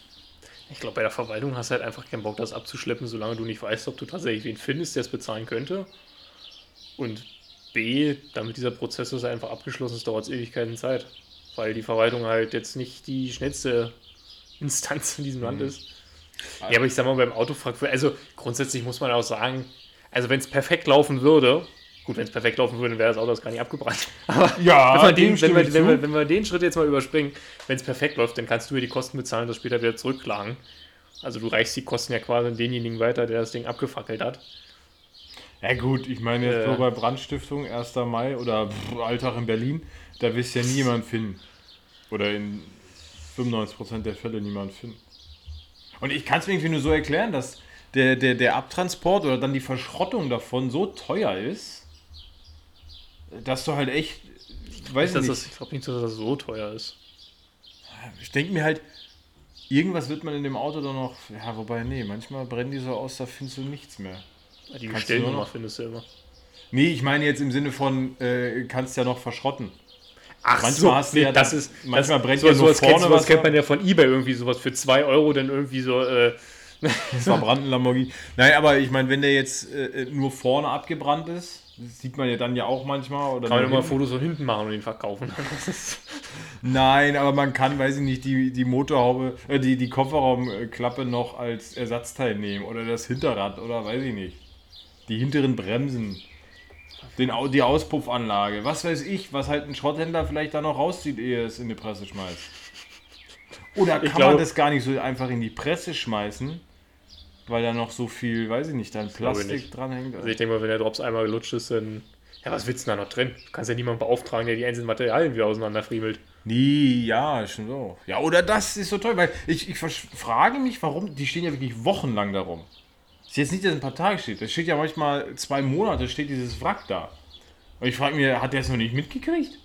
Ich glaube, bei der Verwaltung hast du halt einfach keinen Bock, das abzuschleppen, solange du nicht weißt, ob du tatsächlich wen findest, der es bezahlen könnte. Und B, damit dieser Prozess ist einfach abgeschlossen ist, dauert es Ewigkeiten Zeit. Weil die Verwaltung halt jetzt nicht die schnellste Instanz in diesem Land Mhm. ist. Ja, aber ich sag mal, beim Autofrack, also grundsätzlich muss man auch sagen, also wenn es perfekt laufen würde, gut, wenn es perfekt laufen würde, dann wäre das Auto jetzt gar nicht abgebrannt. Aber Ja, wenn, den, wenn, wir, wenn, wir, wenn wir den Schritt jetzt mal überspringen, wenn es perfekt läuft, dann kannst du ja die Kosten bezahlen und das später wieder zurückklagen. Also du reichst die Kosten ja quasi an denjenigen weiter, der das Ding abgefackelt hat. Ja gut, ich meine jetzt Äh. so bei Brandstiftung, 1. Mai oder pff, Alltag in Berlin, da wirst du ja niemand finden. Oder in 95% der Fälle niemand finden. Und ich kann es mir irgendwie nur so erklären, dass der, der, der Abtransport oder dann die Verschrottung davon so teuer ist, dass du halt echt, weiß Dass ich das, nicht, ich glaube nicht, dass das so teuer ist. ich denke mir halt, irgendwas wird man in dem Auto dann noch, ja wobei, nee, manchmal brennen die so aus, da findest du nichts mehr. Die noch- findest du immer. Nee, ich meine jetzt im Sinne von, äh, kannst ja noch verschrotten. Ach Manchmal hast du ja das ist, manchmal das, brennt so, ja nur sowas kennt, vorne sowas was kennt man ja von Ebay irgendwie, sowas für 2 Euro dann irgendwie so, äh, verbrannten Lamborghini. Nein, aber ich meine, wenn der jetzt äh, nur vorne abgebrannt ist, das sieht man ja dann ja auch manchmal. Oder kann man immer. Fotos von hinten machen und ihn verkaufen. Das Nein, aber man kann, weiß ich nicht, die, die Motorhaube, äh, die, die Kofferraumklappe noch als Ersatzteil nehmen oder das Hinterrad oder weiß ich nicht. Die hinteren Bremsen. Den, die Auspuffanlage, was weiß ich, was halt ein Schrotthändler vielleicht da noch rauszieht, ehe er es in die Presse schmeißt. Oder kann Ich man das gar nicht so einfach in die Presse schmeißen, weil da noch so viel, weiß ich nicht, dann Plastik dranhängt? Also ich denke mal, wenn der Drops einmal gelutscht ist, dann. Ja, was willst du denn da noch drin? Du kannst ja niemanden beauftragen, der die einzelnen Materialien wieder auseinanderfriemelt. Nee, ja, schon so. Ja, oder das ist so toll, weil ich, ich frage mich, warum, die stehen ja wirklich wochenlang darum. Ist jetzt nicht, dass ein paar Tage steht. Das steht ja manchmal zwei Monate, steht dieses Wrack da. Und ich frage mich, hat der es noch nicht mitgekriegt?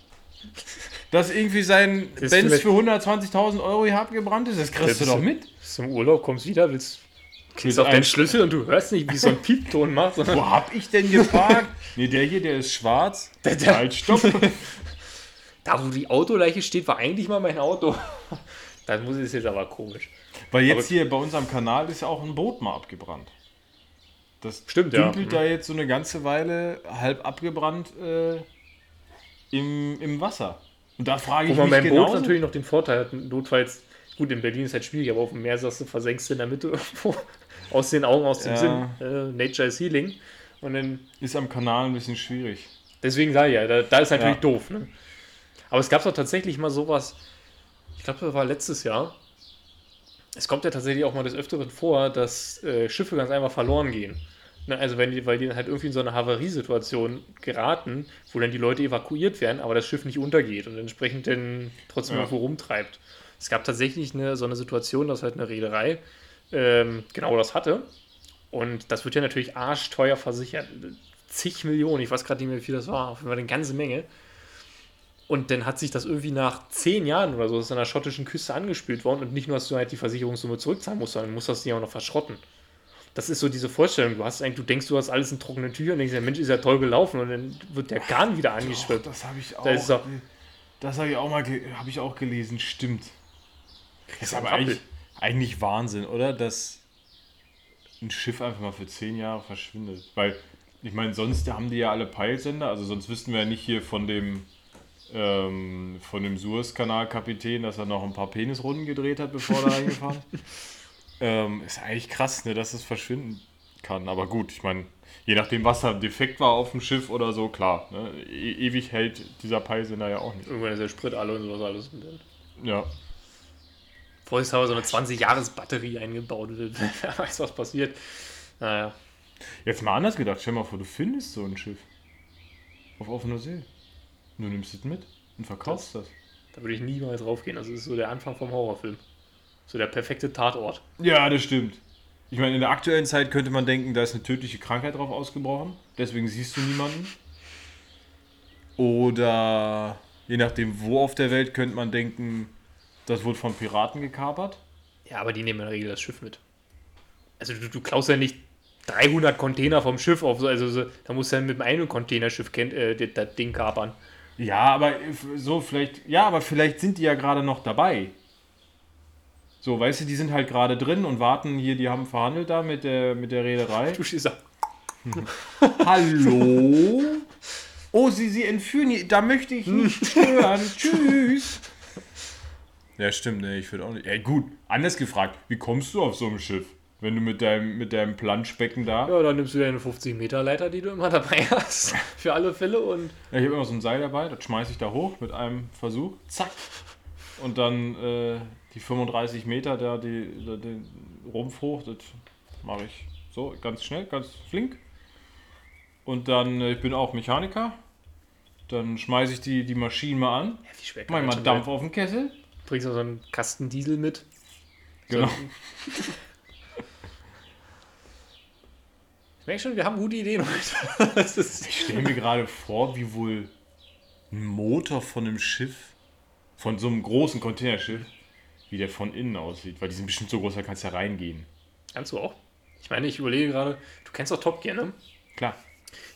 Dass irgendwie sein Benz für 120.000 Euro hier abgebrannt ist, das kriegst du doch mit. Du im Urlaub, kommst wieder, willst. Mit auf deinen einem- Schlüssel und du hörst nicht, wie so ein Piepton macht, Wo hab ich denn geparkt? nee, der hier, der ist schwarz. Der- der- Halt, stopp. da, wo die Autoleiche steht, war eigentlich mal mein Auto. Das muss ist jetzt aber komisch. Weil jetzt Aber- hier bei uns am Kanal ist ja auch ein Boot mal abgebrannt. Das Stimmt, ja. dümpelt da jetzt so eine ganze Weile halb abgebrannt äh, im, im Wasser. Und da frage ich man mich beim genau. Boot natürlich noch den Vorteil hat, notfalls, gut, in Berlin ist halt schwierig, aber auf dem Meer sagst du, versenkst du in der Mitte irgendwo. Aus den Augen, aus dem Ja. Sinn. Äh, Nature is healing. Und dann, ist am Kanal ein bisschen schwierig. deswegen sage ich ja, da, da ist natürlich Ja. doof. Ne? Aber es gab doch tatsächlich mal sowas, ich glaube, das war letztes Jahr. Es kommt ja tatsächlich auch mal des Öfteren vor, dass äh, Schiffe ganz einfach verloren gehen. Ne, also wenn die, weil die dann halt irgendwie in so eine Havariesituation geraten, wo dann die Leute evakuiert werden, aber das Schiff nicht untergeht und entsprechend dann trotzdem Ja. irgendwo rumtreibt. Es gab tatsächlich eine, so eine Situation, dass halt eine Reederei ähm, genau das hatte. Und das wird ja natürlich arschteuer versichert. Zig Millionen, ich weiß gerade nicht mehr, wie viel das war, auf jeden Fall eine ganze Menge. Und dann hat sich das irgendwie nach zehn Jahren oder so ist an der schottischen Küste angespült worden und nicht nur, dass du halt die Versicherungssumme zurückzahlen musst, sondern du musst das Ding auch noch verschrotten. Das ist so diese Vorstellung. Du hast eigentlich, du denkst, du hast alles in trockenen Tüchern und denkst, der Mensch ist ja toll gelaufen und dann wird der Garn wieder angeschwippt. das habe ich auch. Da das habe ich auch mal habe ich auch gelesen, stimmt. Das ist aber eigentlich, eigentlich Wahnsinn, oder? Dass ein Schiff einfach mal für zehn Jahre verschwindet. Weil, ich meine, sonst haben die ja alle Peilsender, also sonst wüssten wir ja nicht hier von dem ähm, von dem Suezkanal-Kapitän, dass er noch ein paar Penisrunden gedreht hat, bevor er reingefahren ist. Ähm, ist eigentlich krass, ne, dass es verschwinden kann. Aber gut, ich meine, je nachdem, was da defekt war auf dem Schiff oder so, klar. Ne, e ewig hält dieser Peilsender ja auch nicht. Irgendwann ist der Sprit alle und sowas alles. Und vorsichtshalber so eine 20-Jahres-Batterie eingebaut. Wer weiß, was passiert. Naja. Jetzt mal anders gedacht, stell mal vor, du findest so ein Schiff. Auf offener See. Du nimmst es mit und verkaufst das. Da würde ich niemals raufgehen. Das ist so der Anfang vom Horrorfilm. So der perfekte Tatort. Ja, das stimmt. Ich meine, in der aktuellen Zeit könnte man denken, da ist eine tödliche Krankheit drauf ausgebrochen. Deswegen siehst du niemanden. Oder je nachdem, wo auf der Welt, könnte man denken, Das wurde von Piraten gekapert. Ja, aber die nehmen in der Regel das Schiff mit. Also du, du klaust ja nicht 300 Container vom Schiff auf, also so, da musst du dann mit einem Containerschiff äh, das, das Ding kapern. Ja, aber so vielleicht, ja, aber vielleicht sind die ja gerade noch dabei. So, weißt du, die sind halt gerade drin und warten hier, die haben verhandelt da mit der, mit der Reederei. Du da. Hallo? Oh, sie, sie entführen, die- da möchte ich nicht stören. Tschüss. Ja, stimmt, ne, ich würde auch nicht. Ja, gut, anders gefragt, wie kommst du auf so ein Schiff? Wenn du mit deinem, mit deinem Planschbecken da. Ja, dann nimmst du deine 50 Meter Leiter, die du immer dabei hast. Für alle Fälle und. Ja, ich habe immer so ein Seil dabei, das schmeiße ich da hoch mit einem Versuch. Zack. Und dann äh, die 35 Meter, da die, da den Rumpf hoch, das mache ich so ganz schnell, ganz flink. Und dann, äh, ich bin auch Mechaniker. Dann schmeiße ich die, die Maschinen mal an, Ja, wie schwer mach das mal Dampf auf den Kessel. Bringst du so einen Kasten Diesel mit. Genau. So. Ich merke schon, wir haben gute Ideen heute. Ich stelle mir gerade vor, wie wohl ein Motor von einem Schiff, von so einem großen Containerschiff, wie der von innen aussieht. Weil die sind bestimmt so groß, da kannst du ja reingehen. Kannst du auch? Ich meine, ich überlege gerade, du kennst doch Top Gear, ne? Klar.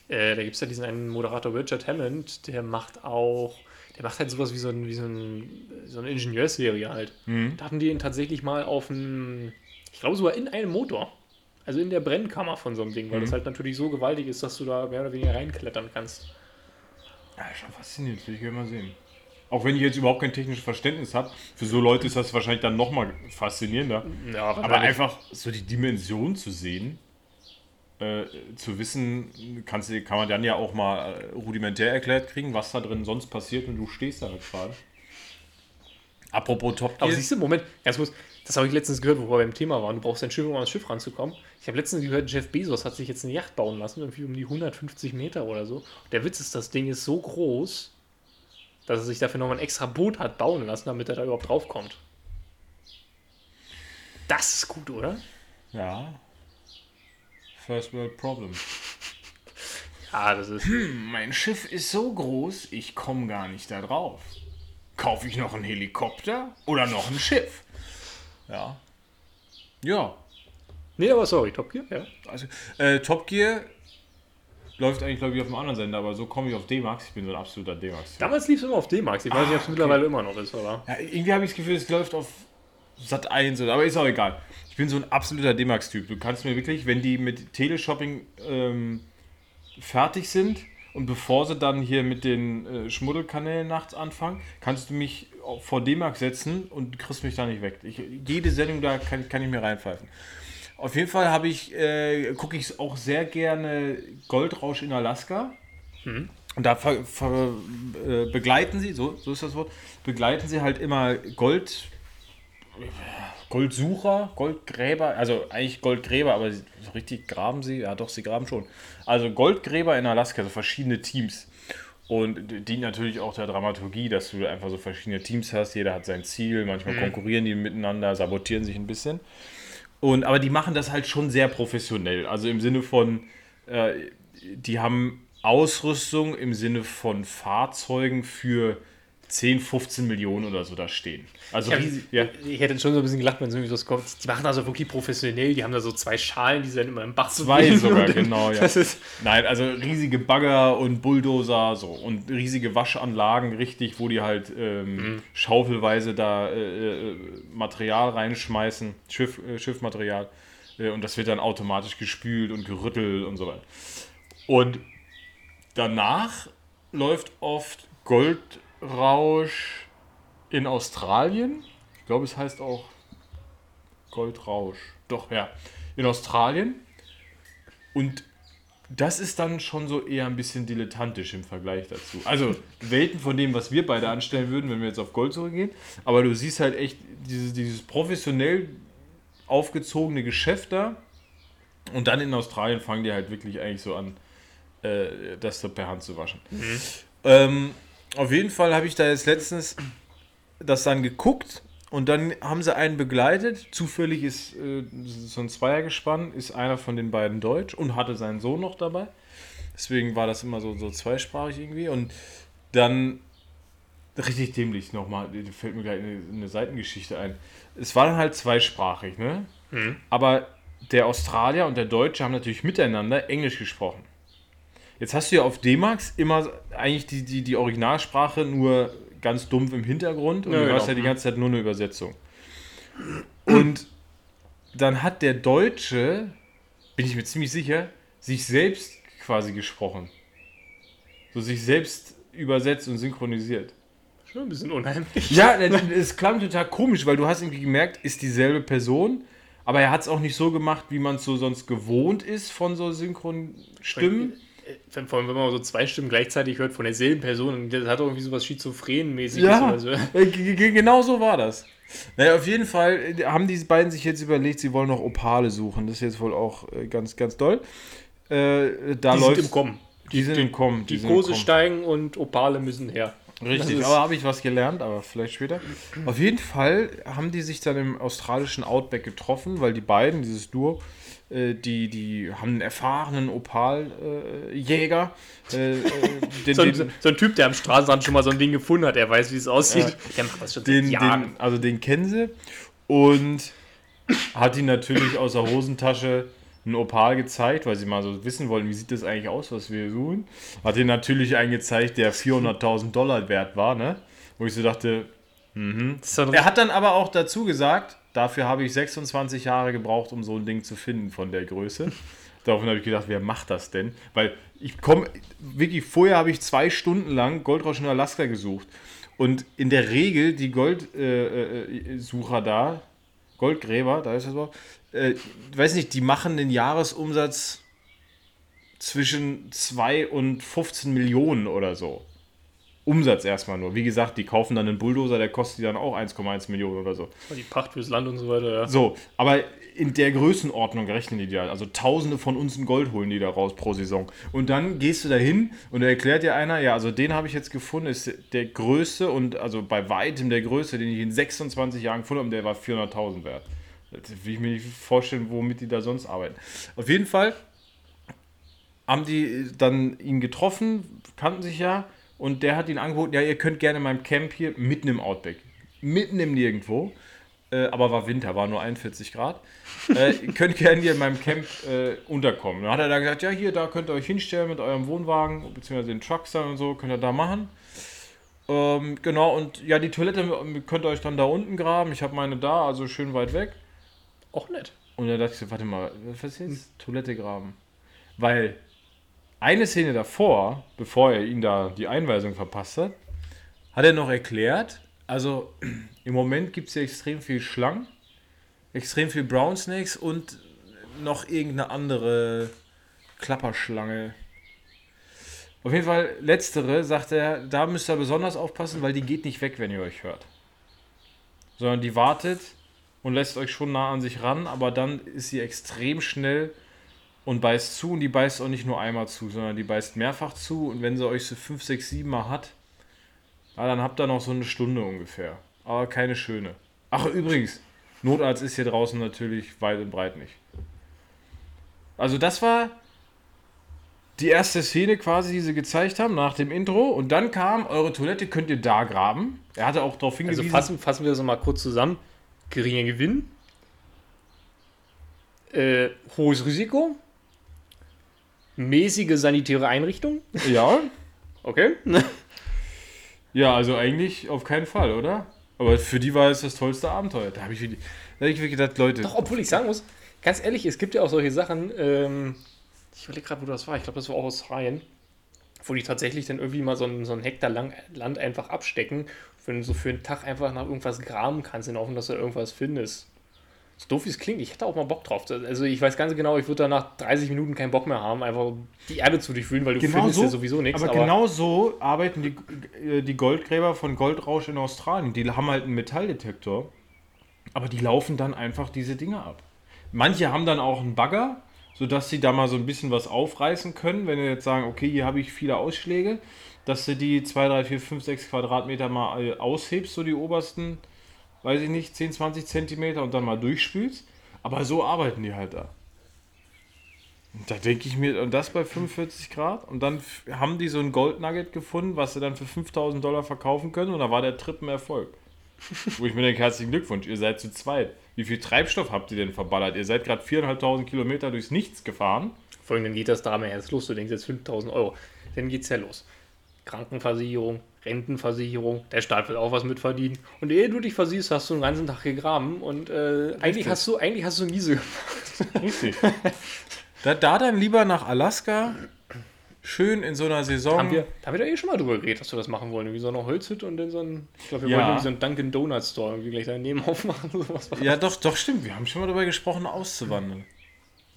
Äh, da gibt es ja diesen einen Moderator Richard Hammond, der macht auch, der macht halt sowas wie so, ein, wie so, ein, so eine Ingenieursserie halt. Mhm. Da hatten die ihn tatsächlich mal auf einem, ich glaube sogar in einem Motor. Also in der Brennkammer von so einem Ding, weil Mhm. das halt natürlich so gewaltig ist, dass du da mehr oder weniger reinklettern kannst. Ja, schon faszinierend, will ich gerne mal sehen. Auch wenn ich jetzt überhaupt kein technisches Verständnis habe, für so Leute ist das wahrscheinlich dann nochmal faszinierender. Ja, Aber einfach so die Dimension zu sehen, äh, zu wissen, kannst, kann man dann ja auch mal äh, rudimentär erklärt kriegen, was da drin sonst passiert und du stehst da halt gerade. Apropos Top Aber Gear. siehst du, Moment, ganz kurz, das habe ich letztens gehört, wo wir beim Thema waren. Du brauchst ein Schiff, um ans Schiff ranzukommen. Ich habe letztens gehört, Jeff Bezos hat sich jetzt eine Yacht bauen lassen, irgendwie um die 150 Meter oder so. Der Witz ist, das Ding ist so groß, dass er sich dafür nochmal ein extra Boot hat bauen lassen, damit er da überhaupt draufkommt. Das ist gut, oder? Ja. First World Problem. Ja, das ist. Mein Schiff ist so groß, ich komme gar nicht da drauf. Kaufe ich noch einen Helikopter oder noch ein Schiff? Ja. Ja. Nee, aber sorry, Top Gear, ja. Also, äh, Top Gear läuft eigentlich, glaube ich, auf einem anderen Sender, aber so komme ich auf D-Max. Ich bin so ein absoluter D-Max. Damals lief es immer auf D-Max. Ich weiß nicht, ob es mittlerweile immer noch ist, aber. Ja, irgendwie habe ich das Gefühl, es läuft auf Sat 1 oder, aber ist auch egal. Ich bin so ein absoluter D-Max-Typ. Du kannst mir wirklich, wenn die mit Teleshopping ähm, fertig sind und bevor sie dann hier mit den äh, Schmuddelkanälen nachts anfangen, kannst du mich vor D-Max setzen und kriegst mich da nicht weg. Ich, jede Sendung da kann, kann ich mir reinpfeifen. Auf jeden Fall habe ich, äh, gucke ich auch sehr gerne Goldrausch in Alaska. Und da ver, ver, äh, begleiten sie, so, so ist das Wort, begleiten sie halt immer Gold, Goldsucher, Goldgräber, also eigentlich Goldgräber, aber so richtig graben sie, ja doch, sie graben schon. Also Goldgräber in Alaska, so verschiedene Teams. Und dient natürlich auch der Dramaturgie, dass du einfach so verschiedene Teams hast, jeder hat sein Ziel, manchmal konkurrieren die miteinander, sabotieren sich ein bisschen. Und, aber die machen das halt schon sehr professionell. Also im Sinne von, äh, die haben Ausrüstung im Sinne von Fahrzeugen für 10, 15 Millionen oder so da stehen. Also Ich, riesig, ja. ich hätte schon so ein bisschen gelacht, wenn es irgendwie so kommt. Die machen also wirklich professionell. Die haben da so zwei Schalen, die dann immer im Bach so Zwei sogar, dann- genau, ja. Das ist, Nein, also riesige Bagger und Bulldozer so und riesige Waschanlagen, richtig, wo die halt ähm, schaufelweise da äh, äh, Material reinschmeißen, Schiff, äh, Schiffmaterial. Äh, und das wird dann automatisch gespült und gerüttelt und so weiter. Und danach läuft oft Goldrausch in Australien. Ich glaube, es heißt auch Goldrausch. Doch, ja. In Australien. Und das ist dann schon so eher ein bisschen dilettantisch im Vergleich dazu. Also Welten von dem, was wir beide anstellen würden, wenn wir jetzt auf Gold zurückgehen. Aber du siehst halt echt dieses, dieses professionell aufgezogene Geschäft da. Und dann in Australien fangen die halt wirklich eigentlich so an, äh, das so per Hand zu waschen. Ähm, auf jeden Fall habe ich da jetzt letztens das dann geguckt und dann haben sie einen begleitet. Zufällig ist äh, so ein Zweiergespann, ist einer von den beiden Deutsch und hatte seinen Sohn noch dabei. Deswegen war das immer so, so zweisprachig irgendwie. Und dann richtig dämlich nochmal, fällt mir gleich eine, eine Seitengeschichte ein. Es war dann halt zweisprachig, ne? Aber der Australier und der Deutsche haben natürlich miteinander Englisch gesprochen. Jetzt hast du ja auf D-Max immer eigentlich die, die, die Originalsprache nur ganz dumpf im Hintergrund und Ja, du genau. hast ja die ganze Zeit nur eine Übersetzung. Und dann hat der Deutsche, bin ich mir ziemlich sicher, sich selbst quasi gesprochen. So sich selbst übersetzt und synchronisiert. Schon ein bisschen unheimlich. Ja, es klang total komisch, weil du hast irgendwie gemerkt, ist dieselbe Person, aber er hat es auch nicht so gemacht, wie man es so sonst gewohnt ist von so Synchronstimmen. Wenn, vor allem, wenn man so zwei Stimmen gleichzeitig hört von derselben Person, und das hat irgendwie sowas Schizophren-mäßiges Ja, oder so. äh, genau so war das. Naja, auf jeden Fall äh, haben die beiden sich jetzt überlegt, sie wollen noch Opale suchen. Das ist jetzt wohl auch äh, ganz, ganz doll. Äh, da Die läuft, sind im Kommen. Die sind im Kommen. Die im Kurse steigen und Opale müssen her. Richtig, aber habe ich was gelernt, aber vielleicht später. Auf jeden Fall haben die sich dann im australischen Outback getroffen, weil die beiden, dieses Duo, die, die haben einen erfahrenen Opaljäger. Äh, äh, den, So ein, den, so ein Typ, der am Straßenrand schon mal so ein Ding gefunden hat, der weiß, wie es aussieht. Der macht das schon seit den, Jahren. den, also den kennen sie und hat ihn natürlich aus der Hosentasche ein Opal gezeigt, weil sie mal so wissen wollen, wie sieht das eigentlich aus, was wir suchen. Hat ihn natürlich einen gezeigt, der 400.000 Dollar wert war, ne? Wo ich so dachte, ein er hat dann aber auch dazu gesagt, dafür habe ich 26 Jahre gebraucht, um so ein Ding zu finden von der Größe. Daraufhin habe ich gedacht, wer macht das denn? Weil ich komme, wirklich, vorher habe ich zwei Stunden lang Goldrausch in Alaska gesucht. Und in der Regel die Goldsucher äh, äh, da, Goldgräber, da ist das Wort, äh, weiß nicht, die machen den Jahresumsatz zwischen 2 und 15 Millionen oder so. Umsatz erstmal nur. Wie gesagt, die kaufen dann einen Bulldozer, der kostet dann auch 1,1 Millionen oder so. die Pacht fürs Land und so weiter. Ja. So, aber in der Größenordnung rechnen die da. Also Tausende von uns in Gold holen die da raus pro Saison. Und dann gehst du da hin und da erklärt dir einer, ja, also den habe ich jetzt gefunden, ist der größte und also bei weitem der größte, den ich in 26 Jahren gefunden habe, und der war 400.000 wert. Das will ich mir nicht vorstellen, womit die da sonst arbeiten. Auf jeden Fall haben die dann ihn getroffen, kannten sich ja, und der hat ihn angeboten, ja, ihr könnt gerne in meinem Camp hier mitten im Outback, mitten im Nirgendwo, äh, aber war Winter, war nur 41 Grad, äh, ihr könnt gerne hier in meinem Camp äh, unterkommen. Dann hat er da gesagt, ja, hier, da könnt ihr euch hinstellen mit eurem Wohnwagen, beziehungsweise den Trucks dann und so, könnt ihr da machen. Ähm, genau, und ja, die Toilette könnt ihr euch dann da unten graben, ich habe meine da, also schön weit weg. Auch nett. Und da dachte ich so, warte mal, was ist jetzt? Toilette graben. Weil eine Szene davor, bevor er ihn da die Einweisung verpasst hat, hat er noch erklärt, also im Moment gibt es ja extrem viel Schlangen, extrem viel Brown Snakes und noch irgendeine andere Klapperschlange. Auf jeden Fall, letztere, sagt er, da müsst ihr besonders aufpassen, weil die geht nicht weg, wenn ihr euch hört. Sondern die wartet und lässt euch schon nah an sich ran, aber dann ist sie extrem schnell und beißt zu und die beißt auch nicht nur einmal zu, sondern die beißt mehrfach zu und wenn sie euch so 5, 6, 7 Mal hat, ja, dann habt ihr noch so eine Stunde ungefähr. Aber keine schöne. Ach, übrigens, Notarzt ist hier draußen natürlich weit und breit nicht. Also das war die erste Szene quasi, die sie gezeigt haben nach dem Intro und dann kam, eure Toilette könnt ihr da graben. Er hatte auch darauf Also hingewiesen. fassen, fassen wir das mal kurz zusammen. Geringer Gewinn. Äh, hohes Risiko. Mäßige sanitäre Einrichtung. ja, Okay. Ja, also eigentlich auf keinen Fall, oder? Aber für die war es das tollste Abenteuer. Da habe ich, wirklich- da hab ich wirklich gedacht, Leute, Doch, obwohl ich sagen muss, ganz ehrlich, es gibt ja auch solche Sachen, ähm, ich überlege gerade, wo das war, ich glaube, das war auch Australien, wo die tatsächlich dann irgendwie mal so einen, so einen Hektar lang Land einfach abstecken, wenn du so für einen Tag einfach nach irgendwas graben kannst, in der Hoffnung, dass du irgendwas findest. So doof wie es klingt, ich hätte auch mal Bock drauf. Also ich weiß ganz genau, ich würde da nach 30 Minuten keinen Bock mehr haben, einfach die Erde zu durchwühlen, weil du Genau findest so, ja sowieso nichts. aber, genau so arbeiten die, äh, die Goldgräber von Goldrausch in Australien. Die haben halt einen Metalldetektor, aber die laufen dann einfach diese Dinge ab. Manche haben dann auch einen Bagger, sodass sie da mal so ein bisschen was aufreißen können, wenn wir jetzt sagen, okay, hier habe ich viele Ausschläge, dass du die 2, 3, 4, 5, 6 Quadratmeter mal äh, aushebst, so die obersten, weiß ich nicht, 10, 20 Zentimeter und dann mal durchspülst. Aber so arbeiten die halt da. Und Da denke ich mir, und das bei 45 Grad? Und dann haben die so ein Goldnugget gefunden, was sie dann für 5000 Dollar verkaufen können. Und da war der Trip ein Erfolg. Wo ich mir denke, herzlichen Glückwunsch, ihr seid zu zweit. Wie viel Treibstoff habt ihr denn verballert? Ihr seid gerade 4.500 Kilometer durchs Nichts gefahren. Vor allem dann geht das Drama erst los. Du denkst jetzt 5000 Euro. Dann geht's ja los. Krankenversicherung, Rentenversicherung, der Staat will auch was mitverdienen. Und ehe du dich versiehst, hast du den ganzen Tag gegraben und äh, eigentlich hast du eigentlich hast du miese gemacht. Richtig. da, da dann lieber nach Alaska, schön in so einer Saison. Haben wir, da haben wir doch eh schon mal drüber geredet, dass wir das machen wollen. Wie so eine Holzhütte und dann so ein, ich glaube, wir Ja. wollen irgendwie so einen Dunkin' Donuts Store irgendwie gleich daneben aufmachen. Sowas Ja, doch, doch, stimmt. Wir haben schon mal darüber gesprochen, auszuwandern.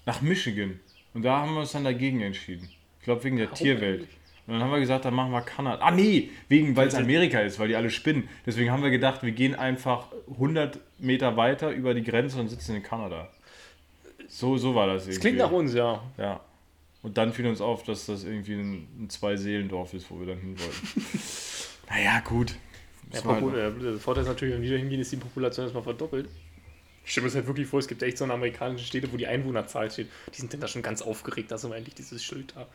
Nach Michigan. Und da haben wir uns dann dagegen entschieden. Ich glaube, wegen der Tierwelt. Und dann haben wir gesagt, dann machen wir Kanada. Ah, nee, wegen, weil es Amerika ist, weil die alle spinnen. Deswegen haben wir gedacht, wir gehen einfach 100 Meter weiter über die Grenze und sitzen in Kanada. So, so war das irgendwie. Das klingt nach uns, ja. Ja. Und dann fiel uns auf, dass das irgendwie ein, ein Zwei-Seelendorf ist, wo wir dann hin wollten. naja, gut. Der, Das war halt äh, der Vorteil ist natürlich, wenn wir da hingehen, ist die Population erstmal verdoppelt. Ich stelle mir das halt wirklich vor, es gibt echt so eine amerikanische Städte, wo die Einwohnerzahl steht. Die sind dann da schon ganz aufgeregt, dass wir endlich dieses Schild da.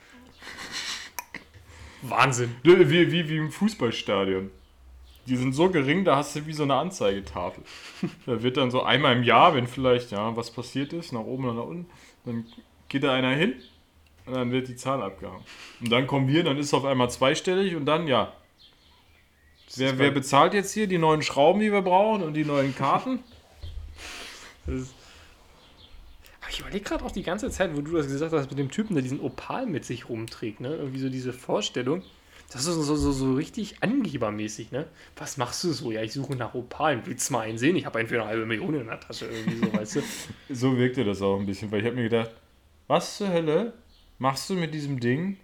Wahnsinn. Wie, wie, wie im Fußballstadion. Die sind so gering, da hast du wie so eine Anzeigetafel. Da wird dann so einmal im Jahr, wenn vielleicht ja was passiert ist, nach oben oder nach unten, dann geht da einer hin und dann wird die Zahl abgehangen. Und dann kommen wir, dann ist es auf einmal zweistellig und dann ja. Wer, wer bezahlt jetzt hier die neuen Schrauben, die wir brauchen und die neuen Karten? Das ist ich überlege gerade auch die ganze Zeit, wo du das gesagt hast, mit dem Typen, der diesen Opal mit sich rumträgt, ne? Irgendwie so diese Vorstellung. Das ist so, so, so richtig angebermäßig, ne? Was machst du so? Ja, ich suche nach Opalen. Willst du mal einen sehen? Ich habe einen für eine halbe Million in der Tasche, irgendwie so, weißt du? So wirkte das auch ein bisschen, weil ich habe mir gedacht, was zur Hölle machst du mit diesem Ding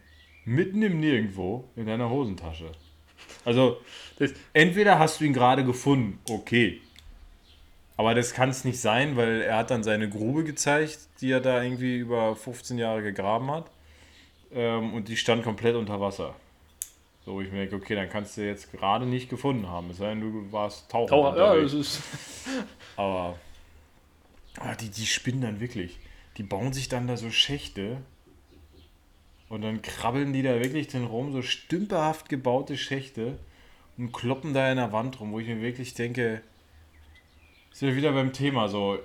mitten im Nirgendwo in deiner Hosentasche? Also, entweder hast du ihn gerade gefunden, okay. Aber das kann es nicht sein, weil er hat dann seine Grube gezeigt, die er da irgendwie über 15 Jahre gegraben hat. Ähm, und die stand komplett unter Wasser. So, wo ich mir denke, okay, dann kannst du jetzt gerade nicht gefunden haben. Es sei denn, du warst tauchen. Taucher, ja, das ist. Aber, aber die, die spinnen dann wirklich. Die bauen sich dann da so Schächte und dann krabbeln die da wirklich den rum, so stümperhaft gebaute Schächte und kloppen da in der Wand rum, wo ich mir wirklich denke, sind wir wieder beim Thema so,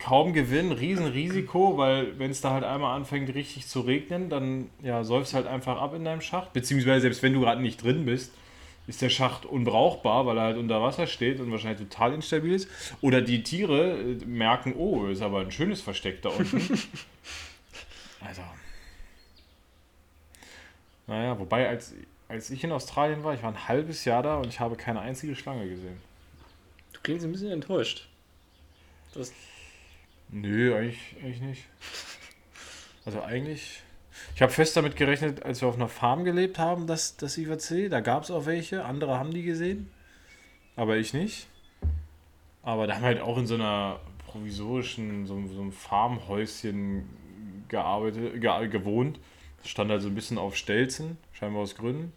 kaum Gewinn, Riesenrisiko, weil wenn es da halt einmal anfängt richtig zu regnen, dann ja, säufst halt einfach ab in deinem Schacht, beziehungsweise selbst wenn du gerade nicht drin bist, ist der Schacht unbrauchbar, weil er halt unter Wasser steht und wahrscheinlich total instabil ist. Oder die Tiere äh, merken, oh, ist aber ein schönes Versteck da unten. also. Naja, wobei, als, als ich in Australien war, ich war ein halbes Jahr da und ich habe keine einzige Schlange gesehen. Du klingst ein bisschen enttäuscht. Das, Nö, eigentlich, eigentlich nicht. Also eigentlich. Ich habe fest damit gerechnet, als wir auf einer Farm gelebt haben, dass das IWC, da gab es auch welche, andere haben die gesehen, aber ich nicht. Aber da haben wir halt auch in so einer provisorischen, so, so einem Farmhäuschen gearbeitet, ge, gewohnt. Das stand halt so ein bisschen auf Stelzen, scheinbar aus Gründen.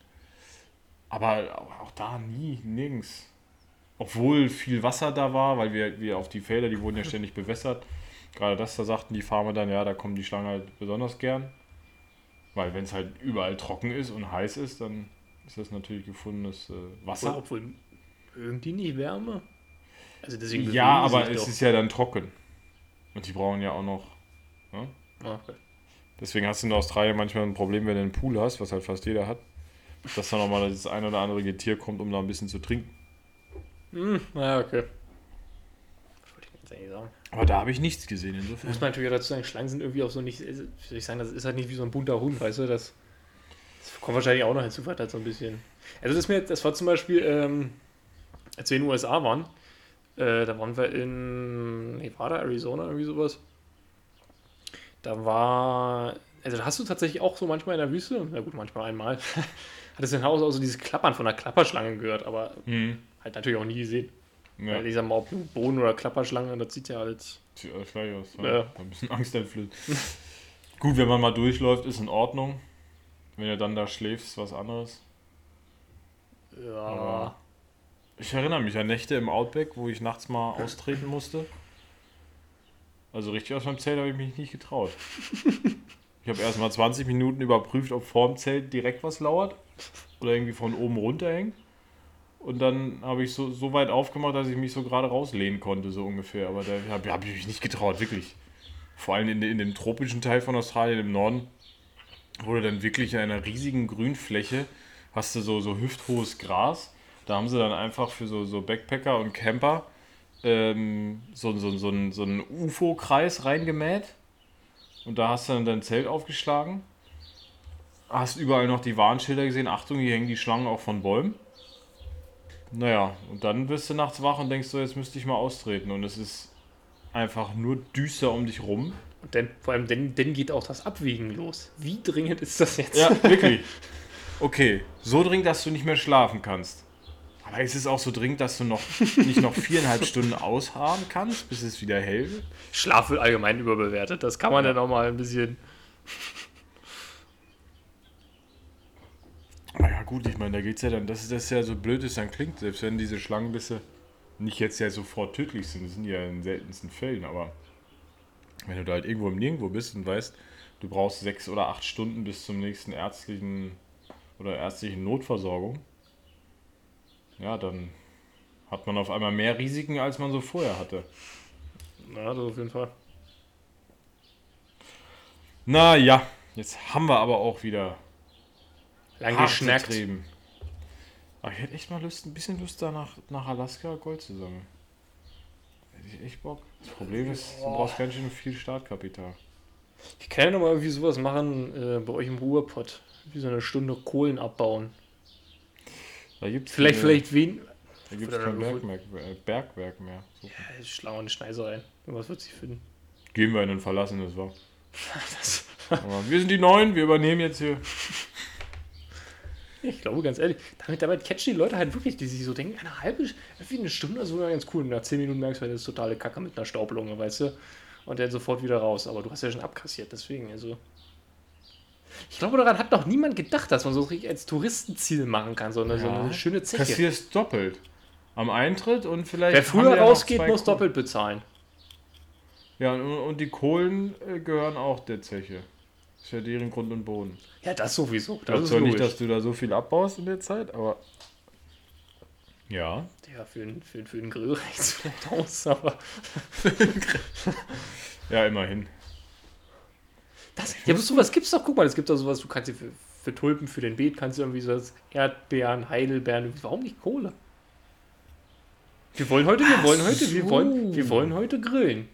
Aber auch, auch da nie, nirgends. Obwohl viel Wasser da war, weil wir, wir auf die Felder, die wurden ja ständig bewässert. Gerade das, da sagten die Farmer dann, ja, da kommen die Schlangen halt besonders gern. Weil wenn es halt überall trocken ist und heiß ist, dann ist das natürlich gefundenes äh, Wasser. obwohl, mögen die nicht Wärme? Also deswegen Ja, aber es doch. ist ja dann trocken. Und die brauchen ja auch noch. Ah, okay. Deswegen hast du in Australien manchmal ein Problem, wenn du einen Pool hast, was halt fast jeder hat, dass dann nochmal das ein oder andere Getier kommt, um da ein bisschen zu trinken. Hm, naja, okay. Was wollte ich jetzt eigentlich sagen? Aber da habe ich nichts gesehen, insofern. Muss man natürlich auch dazu sagen, Schlangen sind irgendwie auch so nicht, also, wie soll ich sagen, das ist halt nicht wie so ein bunter Hund, weißt du, das, das kommt wahrscheinlich auch noch hinzu, halt so ein bisschen. Also das, mir, das war zum Beispiel, ähm, als wir in den USA waren, äh, da waren wir in Nevada, Arizona, irgendwie sowas. Da war, also da hast du tatsächlich auch so manchmal in der Wüste, na gut, manchmal einmal, hattest du ein Haus auch so dieses Klappern von einer Klapperschlange gehört, aber Mhm. Halt natürlich auch nie gesehen. Ja, Weil ich sag mal, ob nun Bohnen oder Klapperschlange, das sieht ja halt sieht alles gleich aus. Ja. Ja. Ein bisschen angsteinflößend. Gut, wenn man mal durchläuft, ist in Ordnung. Wenn du dann da schläfst, ist was anderes. Ja. Aber Ich erinnere mich an Nächte im Outback, wo ich nachts mal austreten musste. Also richtig aus meinem Zelt habe ich mich nicht getraut. Ich habe erst mal 20 Minuten überprüft, ob vorm Zelt direkt was lauert oder irgendwie von oben runterhängt. Und dann habe ich so, so weit aufgemacht, dass ich mich so gerade rauslehnen konnte, so ungefähr. Aber da habe hab ich mich nicht getraut, wirklich. Vor allem in, in dem tropischen Teil von Australien im Norden, wo du dann wirklich in einer riesigen Grünfläche hast du so, so hüfthohes Gras. Da haben sie dann einfach für so, so Backpacker und Camper ähm, so, so, so, so einen UFO-Kreis reingemäht. Und da hast du dann dein Zelt aufgeschlagen. Hast überall noch die Warnschilder gesehen. Achtung, hier hängen die Schlangen auch von Bäumen. Naja, und dann wirst du nachts wach und denkst so, jetzt müsste ich mal austreten. Und es ist einfach nur düster um dich rum. Und dann, vor allem, dann, dann geht auch das Abwiegen los. Wie dringend ist das jetzt? Ja, wirklich. Okay, so dringend, dass du nicht mehr schlafen kannst. Aber ist es auch so dringend, dass du noch nicht noch viereinhalb Stunden ausharren kannst, bis es wieder hell wird? Schlaf wird allgemein überbewertet. Das kann man dann auch mal ein bisschen. Aber ja gut, ich meine, da geht's ja dann, das ist das ja so blöd es dann klingt, selbst wenn diese Schlangenbisse nicht jetzt ja sofort tödlich sind, das sind ja in seltensten Fällen, aber wenn du da halt irgendwo im Nirgendwo bist und weißt, du brauchst sechs oder acht Stunden bis zum nächsten ärztlichen oder ärztlichen Notversorgung, ja, dann hat man auf einmal mehr Risiken, als man so vorher hatte. Ja, das auf jeden Fall. Na ja, jetzt haben wir aber auch wieder Lang hart geschnackt. getrieben. Aber ich hätte echt mal Lust, ein bisschen Lust da nach, nach Alaska Gold zu sammeln. Hätte ich echt Bock. Das Problem ist, du brauchst ganz schön viel Startkapital. Ich kann ja nochmal irgendwie sowas machen äh, bei euch im Ruhrpott. Wie so eine Stunde Kohlen abbauen. Da gibt's Vielleicht, keine- vielleicht wen. Da gibt es kein Bergwerk, äh, Bergwerk mehr. So. Ja, schlau eine Schneise rein. Irgendwas wird sich finden. Gehen wir in ein verlassenes War. Aber wir sind die Neuen, wir übernehmen jetzt hier. Ich glaube, ganz ehrlich, damit, damit catchen die Leute halt wirklich, die sich so denken, eine halbe, wie eine Stunde, ist sogar ganz cool. Und nach 10 Minuten merkst du, das ist totale Kacke mit einer Staublunge, weißt du? Und dann sofort wieder raus. Aber du hast ja schon abkassiert, deswegen, also. Ich glaube, daran hat noch niemand gedacht, dass man so richtig als Touristenziel machen kann, sondern so eine schöne Zeche. Kassierst doppelt. Am Eintritt und vielleicht. Wer früher ja rausgeht, muss Kohlen. doppelt bezahlen. Ja, und, und die Kohlen äh, gehören auch der Zeche. Ist ja deren Grund und Boden. Ja, das sowieso. Ich Das glaube ist zwar nicht, dass du da so viel abbaust in der Zeit, aber. Ja. Ja, für, den- für, für den Grill reicht es vielleicht aus, aber. Ja, immerhin. Das, ja, aber sowas gibt's doch. Guck mal, es gibt doch sowas, du kannst dir für, für Tulpen, für den Beet, kannst du irgendwie so Erdbeeren, Heidelbeeren, warum nicht Kohle? Wir wollen heute, wir wollen heute, wir wollen, wir wollen heute grillen.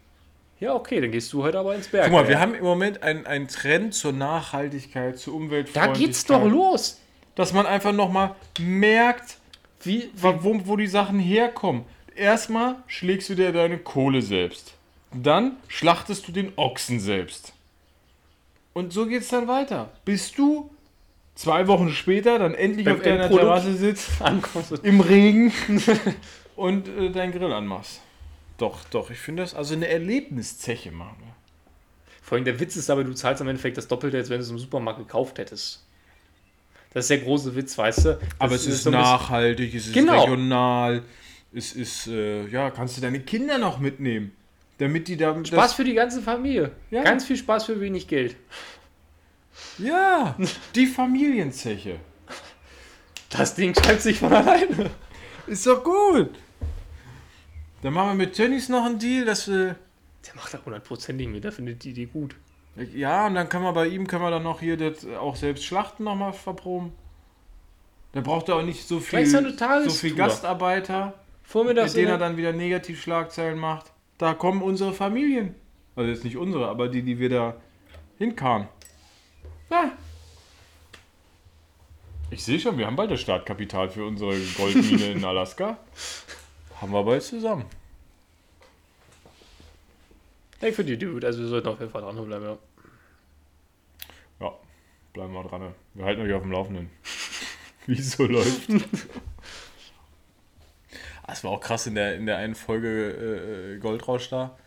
Ja, okay, dann gehst du heute aber ins Berg. Guck mal, wir haben im Moment einen, einen Trend zur Nachhaltigkeit, zur da Umweltfreundlichkeit. geht's doch los. Dass man einfach nochmal merkt, Wie, wo, wo die Sachen herkommen. Erstmal schlägst du dir deine Kohle selbst. Dann schlachtest du den Ochsen selbst. Und so geht's dann weiter. Bis du zwei Wochen später dann endlich Beim auf deiner. Terrasse sitzt, ankommst. im Regen und äh, deinen Grill anmachst. Doch, doch, ich finde das also eine Erlebniszeche machen. wir. Vor allem der Witz ist aber, du zahlst am Endeffekt das Doppelte, als wenn du es im Supermarkt gekauft hättest. Das ist der große Witz, weißt du? Das Aber es ist, so nachhaltig, es ist Genau. regional, es ist, äh, ja, kannst du deine Kinder noch mitnehmen, damit die da... Spaß für die ganze Familie. Ja. Ganz viel Spaß für wenig Geld. ja, die Familienzeche. Das Ding schreibt sich von alleine. Ist doch gut. Dann machen wir mit Tönnies noch einen Deal, dass wir... Der macht da hundertprozentig mit, der findet die Idee gut. Ja, und dann können wir bei ihm, können wir dann noch hier das auch selbst Schlachten nochmal verproben. Da braucht er auch nicht so viel, so viel Gastarbeiter. Vormittags mit denen er dann wieder Negativschlagzeilen macht. Da kommen unsere Familien. Also jetzt nicht unsere, aber die, die wir da hinkarren. Ja. Ich sehe schon, wir haben bald das Startkapital für unsere Goldmine in Alaska. Haben wir bald zusammen. Ich finde die gut, also wir sollten auf jeden Fall dranbleiben, ja. Ja, bleiben wir dran. Wir halten euch auf dem Laufenden. Wie es so läuft. Ah, Es war auch krass in der, in der einen Folge äh, Goldrausch da.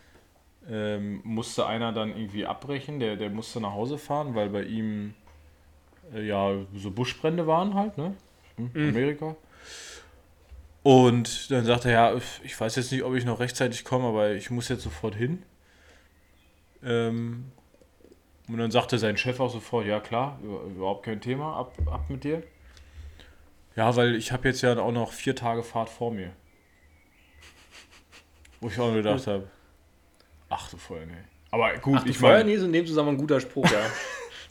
Ähm, musste einer dann irgendwie abbrechen, der, der musste nach Hause fahren, weil bei ihm äh, ja so Buschbrände waren halt, ne? In Amerika. Und dann sagte er, ja, ich weiß jetzt nicht, ob ich noch rechtzeitig komme, aber ich muss jetzt sofort hin. Ähm, Und dann sagte sein Chef auch sofort, ja klar, über- überhaupt kein Thema, ab, ab mit dir. Ja, weil ich habe jetzt ja auch noch vier Tage Fahrt vor mir. Wo ich auch nur gedacht habe, ach du Feuer, nee. Aber gut, Ach, ich Feuer, meine, nee, ist in dem Zusammenhang ein guter Spruch, ja.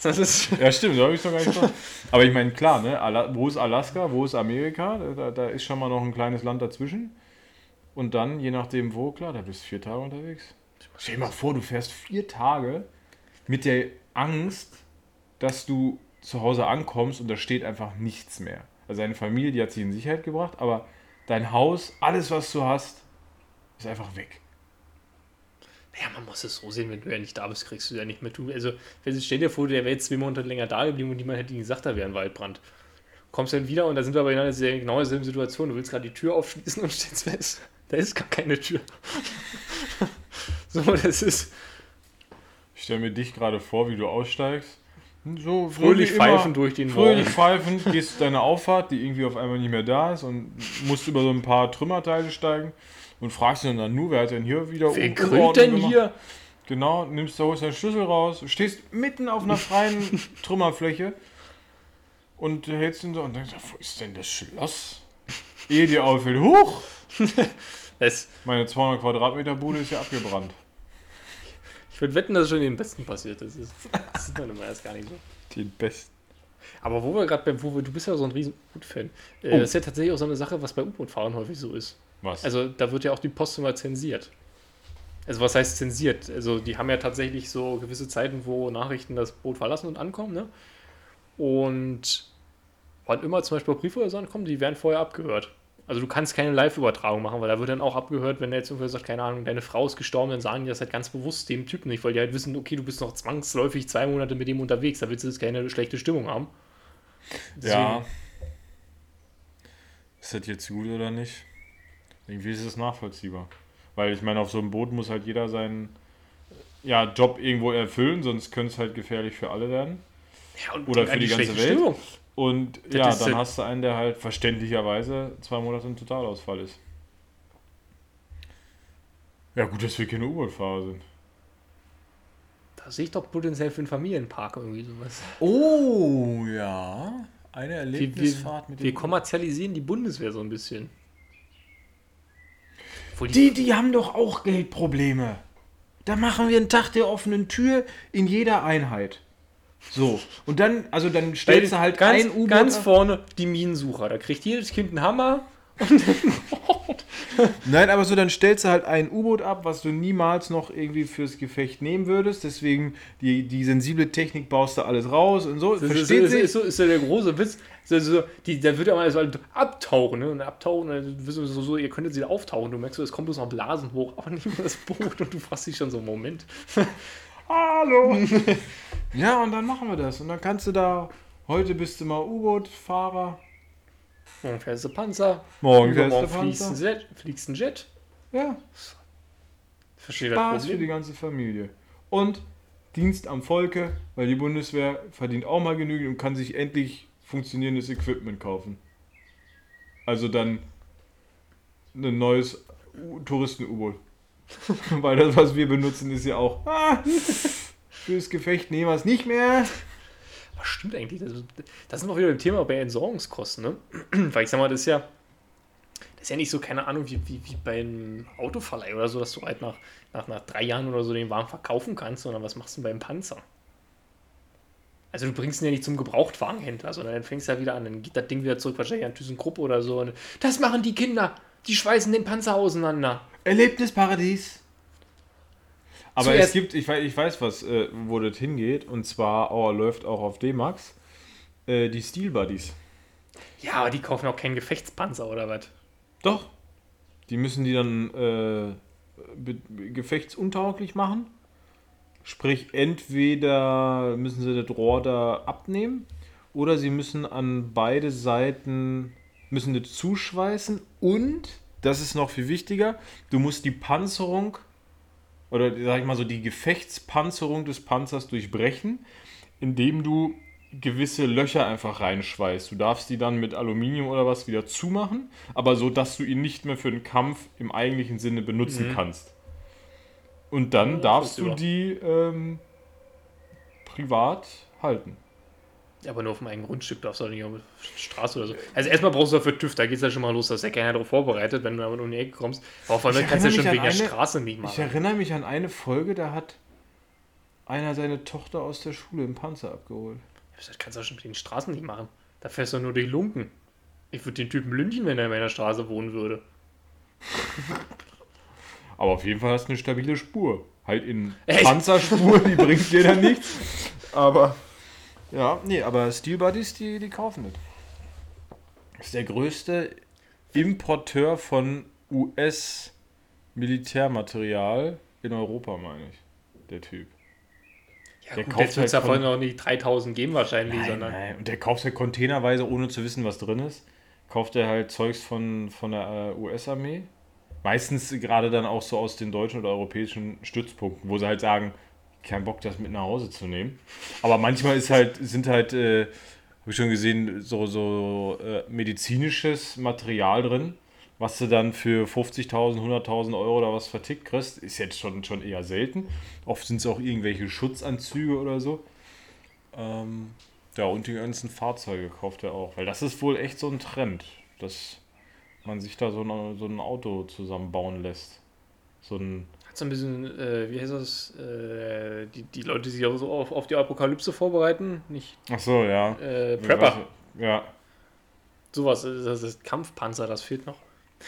das ist, ja stimmt, da habe ich doch gar nicht drauf. Aber ich meine, klar, ne, wo ist Alaska, wo ist Amerika? Da, da ist schon mal noch ein kleines Land dazwischen. Und dann, je nachdem wo, klar, da bist du vier Tage unterwegs. Stell dir mal vor, du fährst vier Tage mit der Angst, dass du zu Hause ankommst und da steht einfach nichts mehr. Also deine Familie, die hat sich in Sicherheit gebracht, aber dein Haus, alles was du hast, ist einfach weg. Ja, man muss es so sehen, wenn du ja nicht da bist, kriegst du ja nicht mit. Du, also, wenn du- stell dir vor, der wäre jetzt zwei Monate länger da geblieben und niemand hätte ihm gesagt, da wäre ein Waldbrand. Kommst dann wieder und da sind wir aber in einer sehr genau derselben Situation. Du willst gerade die Tür aufschließen und stellst fest, da ist gar keine Tür. so, das ist Ich stelle mir dich gerade vor, wie du aussteigst. So, fröhlich pfeifen durch den Fröhlich Morgen. pfeifen, gehst deine Auffahrt, die irgendwie auf einmal nicht mehr da ist und musst über so ein paar Trümmerteile steigen und fragst dich dann nur, wer hat denn hier wieder Wer grillt denn gemacht? hier? Genau, nimmst da holst deinen Schlüssel raus, stehst mitten auf einer freien Trümmerfläche und hältst ihn so und denkst, wo ist denn das Schloss? Ehe dir auffällt, huch, Das, meine 200 Quadratmeter Bude ist ja abgebrannt. ich würde wetten, dass es schon den Besten passiert. Das ist, das sieht man immer erst gar nicht so. Den besten. Aber wo wir gerade beim, wo wir, du bist ja so ein riesen U-Boot-Fan. Äh, Oh. Das ist ja tatsächlich auch so eine Sache, was bei U-Boot-Fahrern häufig so ist. Was? Also da wird ja auch die Post immer zensiert. Also was heißt zensiert? Also die haben ja tatsächlich so gewisse Zeiten, wo Nachrichten das Boot verlassen und ankommen, ne? Und wann immer zum Beispiel Briefhäuser ankommen, die werden vorher abgehört. Also du kannst keine Live-Übertragung machen, weil da wird dann auch abgehört, wenn der jetzt irgendwer sagt, keine Ahnung, deine Frau ist gestorben, dann sagen die das halt ganz bewusst dem Typen nicht, weil die halt wissen, okay, du bist noch zwangsläufig zwei Monate mit dem unterwegs, da willst du jetzt keine schlechte Stimmung haben. Ja. Ist das jetzt gut oder nicht? Irgendwie ist es nachvollziehbar. Weil ich meine, auf so einem Boot muss halt jeder seinen ja, Job irgendwo erfüllen, sonst könnte es halt gefährlich für alle werden. Ja, und Oder für die ganze Welt. Stimmung. Und Das ja, dann halt- hast du einen, der halt verständlicherweise zwei Monate im Totalausfall ist. Ja, gut, dass wir keine U-Boot-Fahrer sind. Da sehe ich doch potenziell für einen Familienpark irgendwie sowas. Oh, ja. Eine Wir, wir, wir kommerzialisieren die Bundeswehr so ein bisschen. Die, die haben doch auch Geldprobleme. Da machen wir einen Tag der offenen Tür in jeder Einheit. So. Und dann, also dann stellst du halt ganz, ein U-Boot. ganz vorne die Minensucher. Da kriegt jedes Kind einen Hammer. Nein, aber so, dann stellst du halt ein U-Boot ab, was du niemals noch irgendwie fürs Gefecht nehmen würdest. Deswegen die, die sensible Technik baust du alles raus und so. Das ist, Versteht ist, sich? ist, so, ist so der große Witz. So, die, da wird ja mal so abtauchen. Ne? Und abtauchen, dann wirst du so, so, ihr könntet sie auftauchen. Du merkst so, es kommt bloß noch Blasen hoch, aber nicht mehr das Boot. Und du fragst dich schon so, Moment. Hallo! ja, und dann machen wir das. Und dann kannst du da, heute bist du mal U-Boot-Fahrer, Morgen fährst du Panzer. morgen fährst du fliegst ein Panzer. Jet. Fliegst ein Jet. Ja, Verstehe das Spaß für die Problem. ganze Familie. Und Dienst am Volke, weil die Bundeswehr verdient auch mal genügend und kann sich endlich funktionierendes Equipment kaufen. Also dann ein neues Touristen-U-Boot. weil das, was wir benutzen, ist ja auch ah, fürs Gefecht nehmen wir es nicht mehr. Was stimmt eigentlich? Das, das sind wir wieder ein Thema bei Entsorgungskosten, ne? Weil ich sag mal, das ist ja, das ist ja nicht so, keine Ahnung, wie, wie, wie beim Autoverleih oder so, dass du halt nach, nach, nach drei Jahren oder so den Wagen verkaufen kannst, sondern was machst du beim Panzer? Also du bringst ihn ja nicht zum Gebrauchtwagenhändler, sondern dann fängst du ja wieder an, dann geht das Ding wieder zurück, wahrscheinlich an ThyssenKrupp oder so. Und das machen die Kinder, die schweißen den Panzer auseinander. Erlebnisparadies. Aber Zuerst- es gibt, ich weiß, ich weiß was, äh, wo das hingeht, und zwar oh, läuft auch auf D-Max, äh, die Steel Buddies. Ja, aber die kaufen auch keinen Gefechtspanzer oder was? Doch. Die müssen die dann äh, gefechtsuntauglich machen. Sprich, entweder müssen sie das Rohr da abnehmen oder sie müssen an beide Seiten müssen das zuschweißen und, das ist noch viel wichtiger, du musst die Panzerung oder sag ich mal so die Gefechtspanzerung des Panzers durchbrechen, indem du gewisse Löcher einfach reinschweißt. Du darfst die dann mit Aluminium oder was wieder zumachen, aber so, dass du ihn nicht mehr für den Kampf im eigentlichen Sinne benutzen Mhm. kannst. Und dann Ja, darfst du die ähm, privat halten. Aber nur auf dem eigenen Grundstück darfst du doch nicht auf die Straße oder so. Also erstmal brauchst du dafür TÜV, da geht es ja schon mal los, dass ja keiner darauf vorbereitet, wenn du aber um die Ecke kommst. Aber vor allem Ich kannst du ja schon wegen an der eine- Straße nicht Ich machen. erinnere mich an eine Folge, da hat einer seine Tochter aus der Schule im Panzer abgeholt. Das kannst du auch schon mit den Straßen nicht machen. Da fährst du nur durch Lunken. Ich würde den Typen lynchen, wenn er in meiner Straße wohnen würde. Aber auf jeden Fall hast du eine stabile Spur. Halt in Echt? Panzerspur, die bringt dir dann nichts. Aber, ja, nee, aber Steel Buddies, die, die kaufen das. Das ist der größte Importeur von US-Militärmaterial in Europa, meine ich. Der Typ. Ja, Der gut, kauft jetzt halt davon von- noch nicht 3000 geben wahrscheinlich, Nein, sondern nein. Und der kauft halt containerweise, ohne zu wissen, was drin ist. Kauft er halt Zeugs von, von der äh, US-Armee. Meistens gerade dann auch so aus den deutschen oder europäischen Stützpunkten, wo sie halt sagen, kein Bock, das mit nach Hause zu nehmen. Aber manchmal ist halt, sind halt, äh, habe ich schon gesehen, so, so äh, medizinisches Material drin, was du dann für 50.000, 100.000 Euro oder was vertickt kriegst. Ist jetzt schon, schon eher selten. Oft sind es auch irgendwelche Schutzanzüge oder so. Ähm, ja, und die ganzen Fahrzeuge kauft er auch. Weil das ist wohl echt so ein Trend, dass man sich da so, eine, so ein Auto zusammenbauen lässt. So ein. So ein bisschen, äh, wie heißt das, äh, die, die Leute, die sich auch so auf, auf die Apokalypse vorbereiten, nicht Ach so, ja. äh, Prepper. Ja. Sowas, das ist Kampfpanzer, das fehlt noch.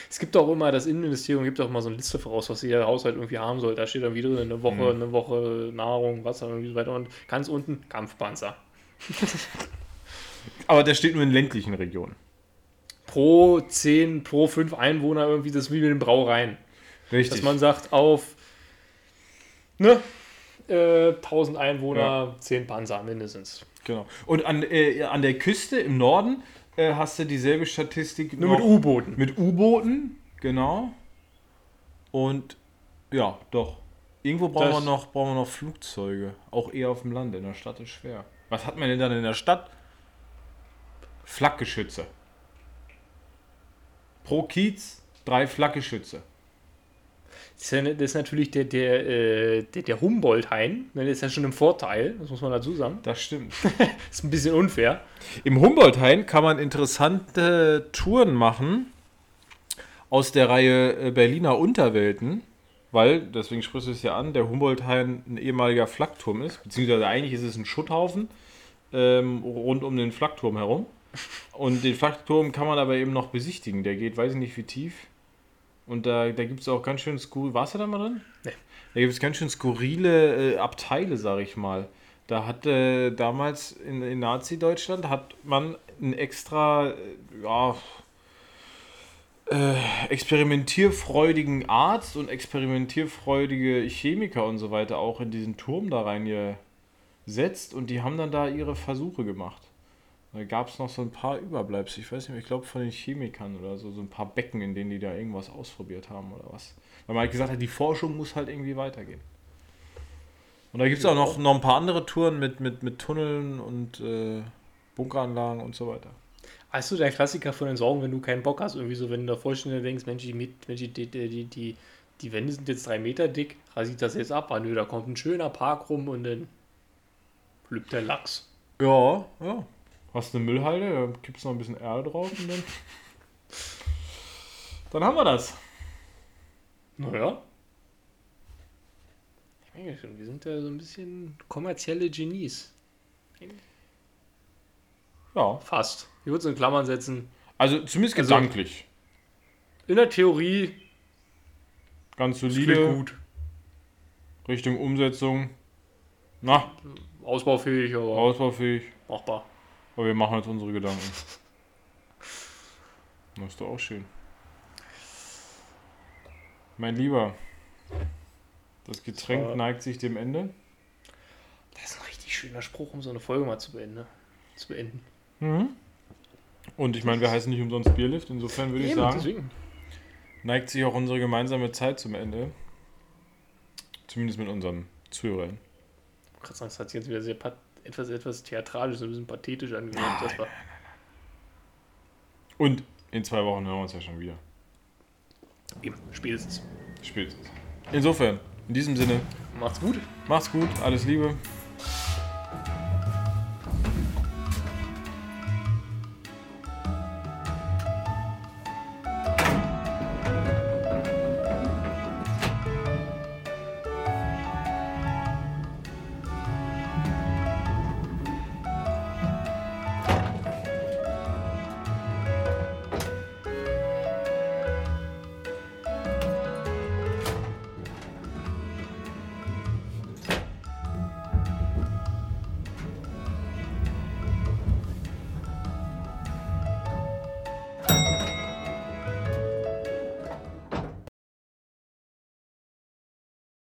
Es gibt auch immer, das Innenministerium gibt auch immer so eine Liste voraus, was jeder Haushalt irgendwie haben soll. Da steht dann wieder eine Woche, Mhm. eine Woche Nahrung, Wasser und so weiter. Und ganz unten Kampfpanzer. Aber der steht nur in ländlichen Regionen. Pro 10, pro 5 Einwohner irgendwie, das ist wie mit den Brauereien. Richtig. Dass man sagt, auf ne, äh, 1000 Einwohner, 10 Panzer mindestens. genau. Und an, äh, an der Küste im Norden äh, hast du dieselbe Statistik Nur mit U-Booten. mit U-Booten, genau. Und ja, doch. Irgendwo brauchen wir, noch, brauchen wir noch Flugzeuge. Auch eher auf dem Land. In der Stadt ist schwer. Was hat man denn dann in der Stadt? Flakgeschütze. Pro Kiez drei Flakgeschütze. Das ist, ja, das ist natürlich der, der, äh, der, der Humboldt-Hain. ne, Der ist ja schon im Vorteil, das muss man dazu sagen. Das stimmt. Das ist ein bisschen unfair. Im Humboldt-Hain kann man interessante Touren machen aus der Reihe äh, Berliner Unterwelten, weil, deswegen sprichst du es ja an, der Humboldt-Hain ein ehemaliger Flakturm ist, beziehungsweise eigentlich ist es ein Schutthaufen ähm, rund um den Flakturm herum. Und den Flakturm kann man aber eben noch besichtigen. Der geht, weiß ich nicht wie tief. Und da, da gibt es auch ganz schön skurrile. Warst du da mal drin? Nee. Da gibt es ganz schön skurrile äh, Abteile, sag ich mal. Da hat äh, damals in, in Nazi-Deutschland hat man einen extra, äh, ja, äh, experimentierfreudigen Arzt und experimentierfreudige Chemiker und so weiter auch in diesen Turm da reingesetzt und die haben dann da ihre Versuche gemacht. Da gab es noch so ein paar Überbleibsel, ich weiß nicht, mehr, ich glaube von den Chemikern oder so, so ein paar Becken, in denen die da irgendwas ausprobiert haben oder was. Weil man halt gesagt hat, die Forschung muss halt irgendwie weitergehen. Und da gibt es auch noch, noch ein paar andere Touren mit, mit, mit Tunneln und äh, Bunkeranlagen und so weiter. Weißt du, der Klassiker von Entsorgung, wenn du keinen Bock hast, irgendwie so, wenn du da vorstellen denkst, Mensch, die, Mensch, die, die, die, die, die Wände sind jetzt drei Meter dick, rasiert das jetzt ab, ah, nö, da kommt ein schöner Park rum und dann lübt der Lachs. Ja, ja. Hast eine Müllhalde, da kippst noch ein bisschen Erde drauf und dann. Dann haben wir das. Naja. Ich denke schon, wir sind ja so ein bisschen kommerzielle Genies. Ja. Fast. Ich würde es in Klammern setzen. Also zumindest Also- gedanklich. In der Theorie Ganz solide. gut. Richtung Umsetzung. Na, Ausbaufähig, aber ausbaufähig. machbar. Aber wir machen jetzt unsere Gedanken. Das ist doch auch schön. Mein Lieber, das Getränk war- neigt sich dem Ende. Das ist ein richtig schöner Spruch, um so eine Folge mal zu beenden. Zu beenden. Und ich meine, wir heißen nicht umsonst Bierlift, insofern würde ich sagen, deswegen. neigt sich auch unsere gemeinsame Zeit zum Ende. Zumindest mit unseren Zuhörern. Gerade sagen, das hat sich jetzt wieder sehr pat etwas, etwas theatralisch, ein bisschen pathetisch angehört. Das war Und in zwei Wochen hören wir uns ja schon wieder. eben, spätestens. Spätestens. Insofern, in diesem Sinne, Macht's gut. macht's gut, alles Liebe.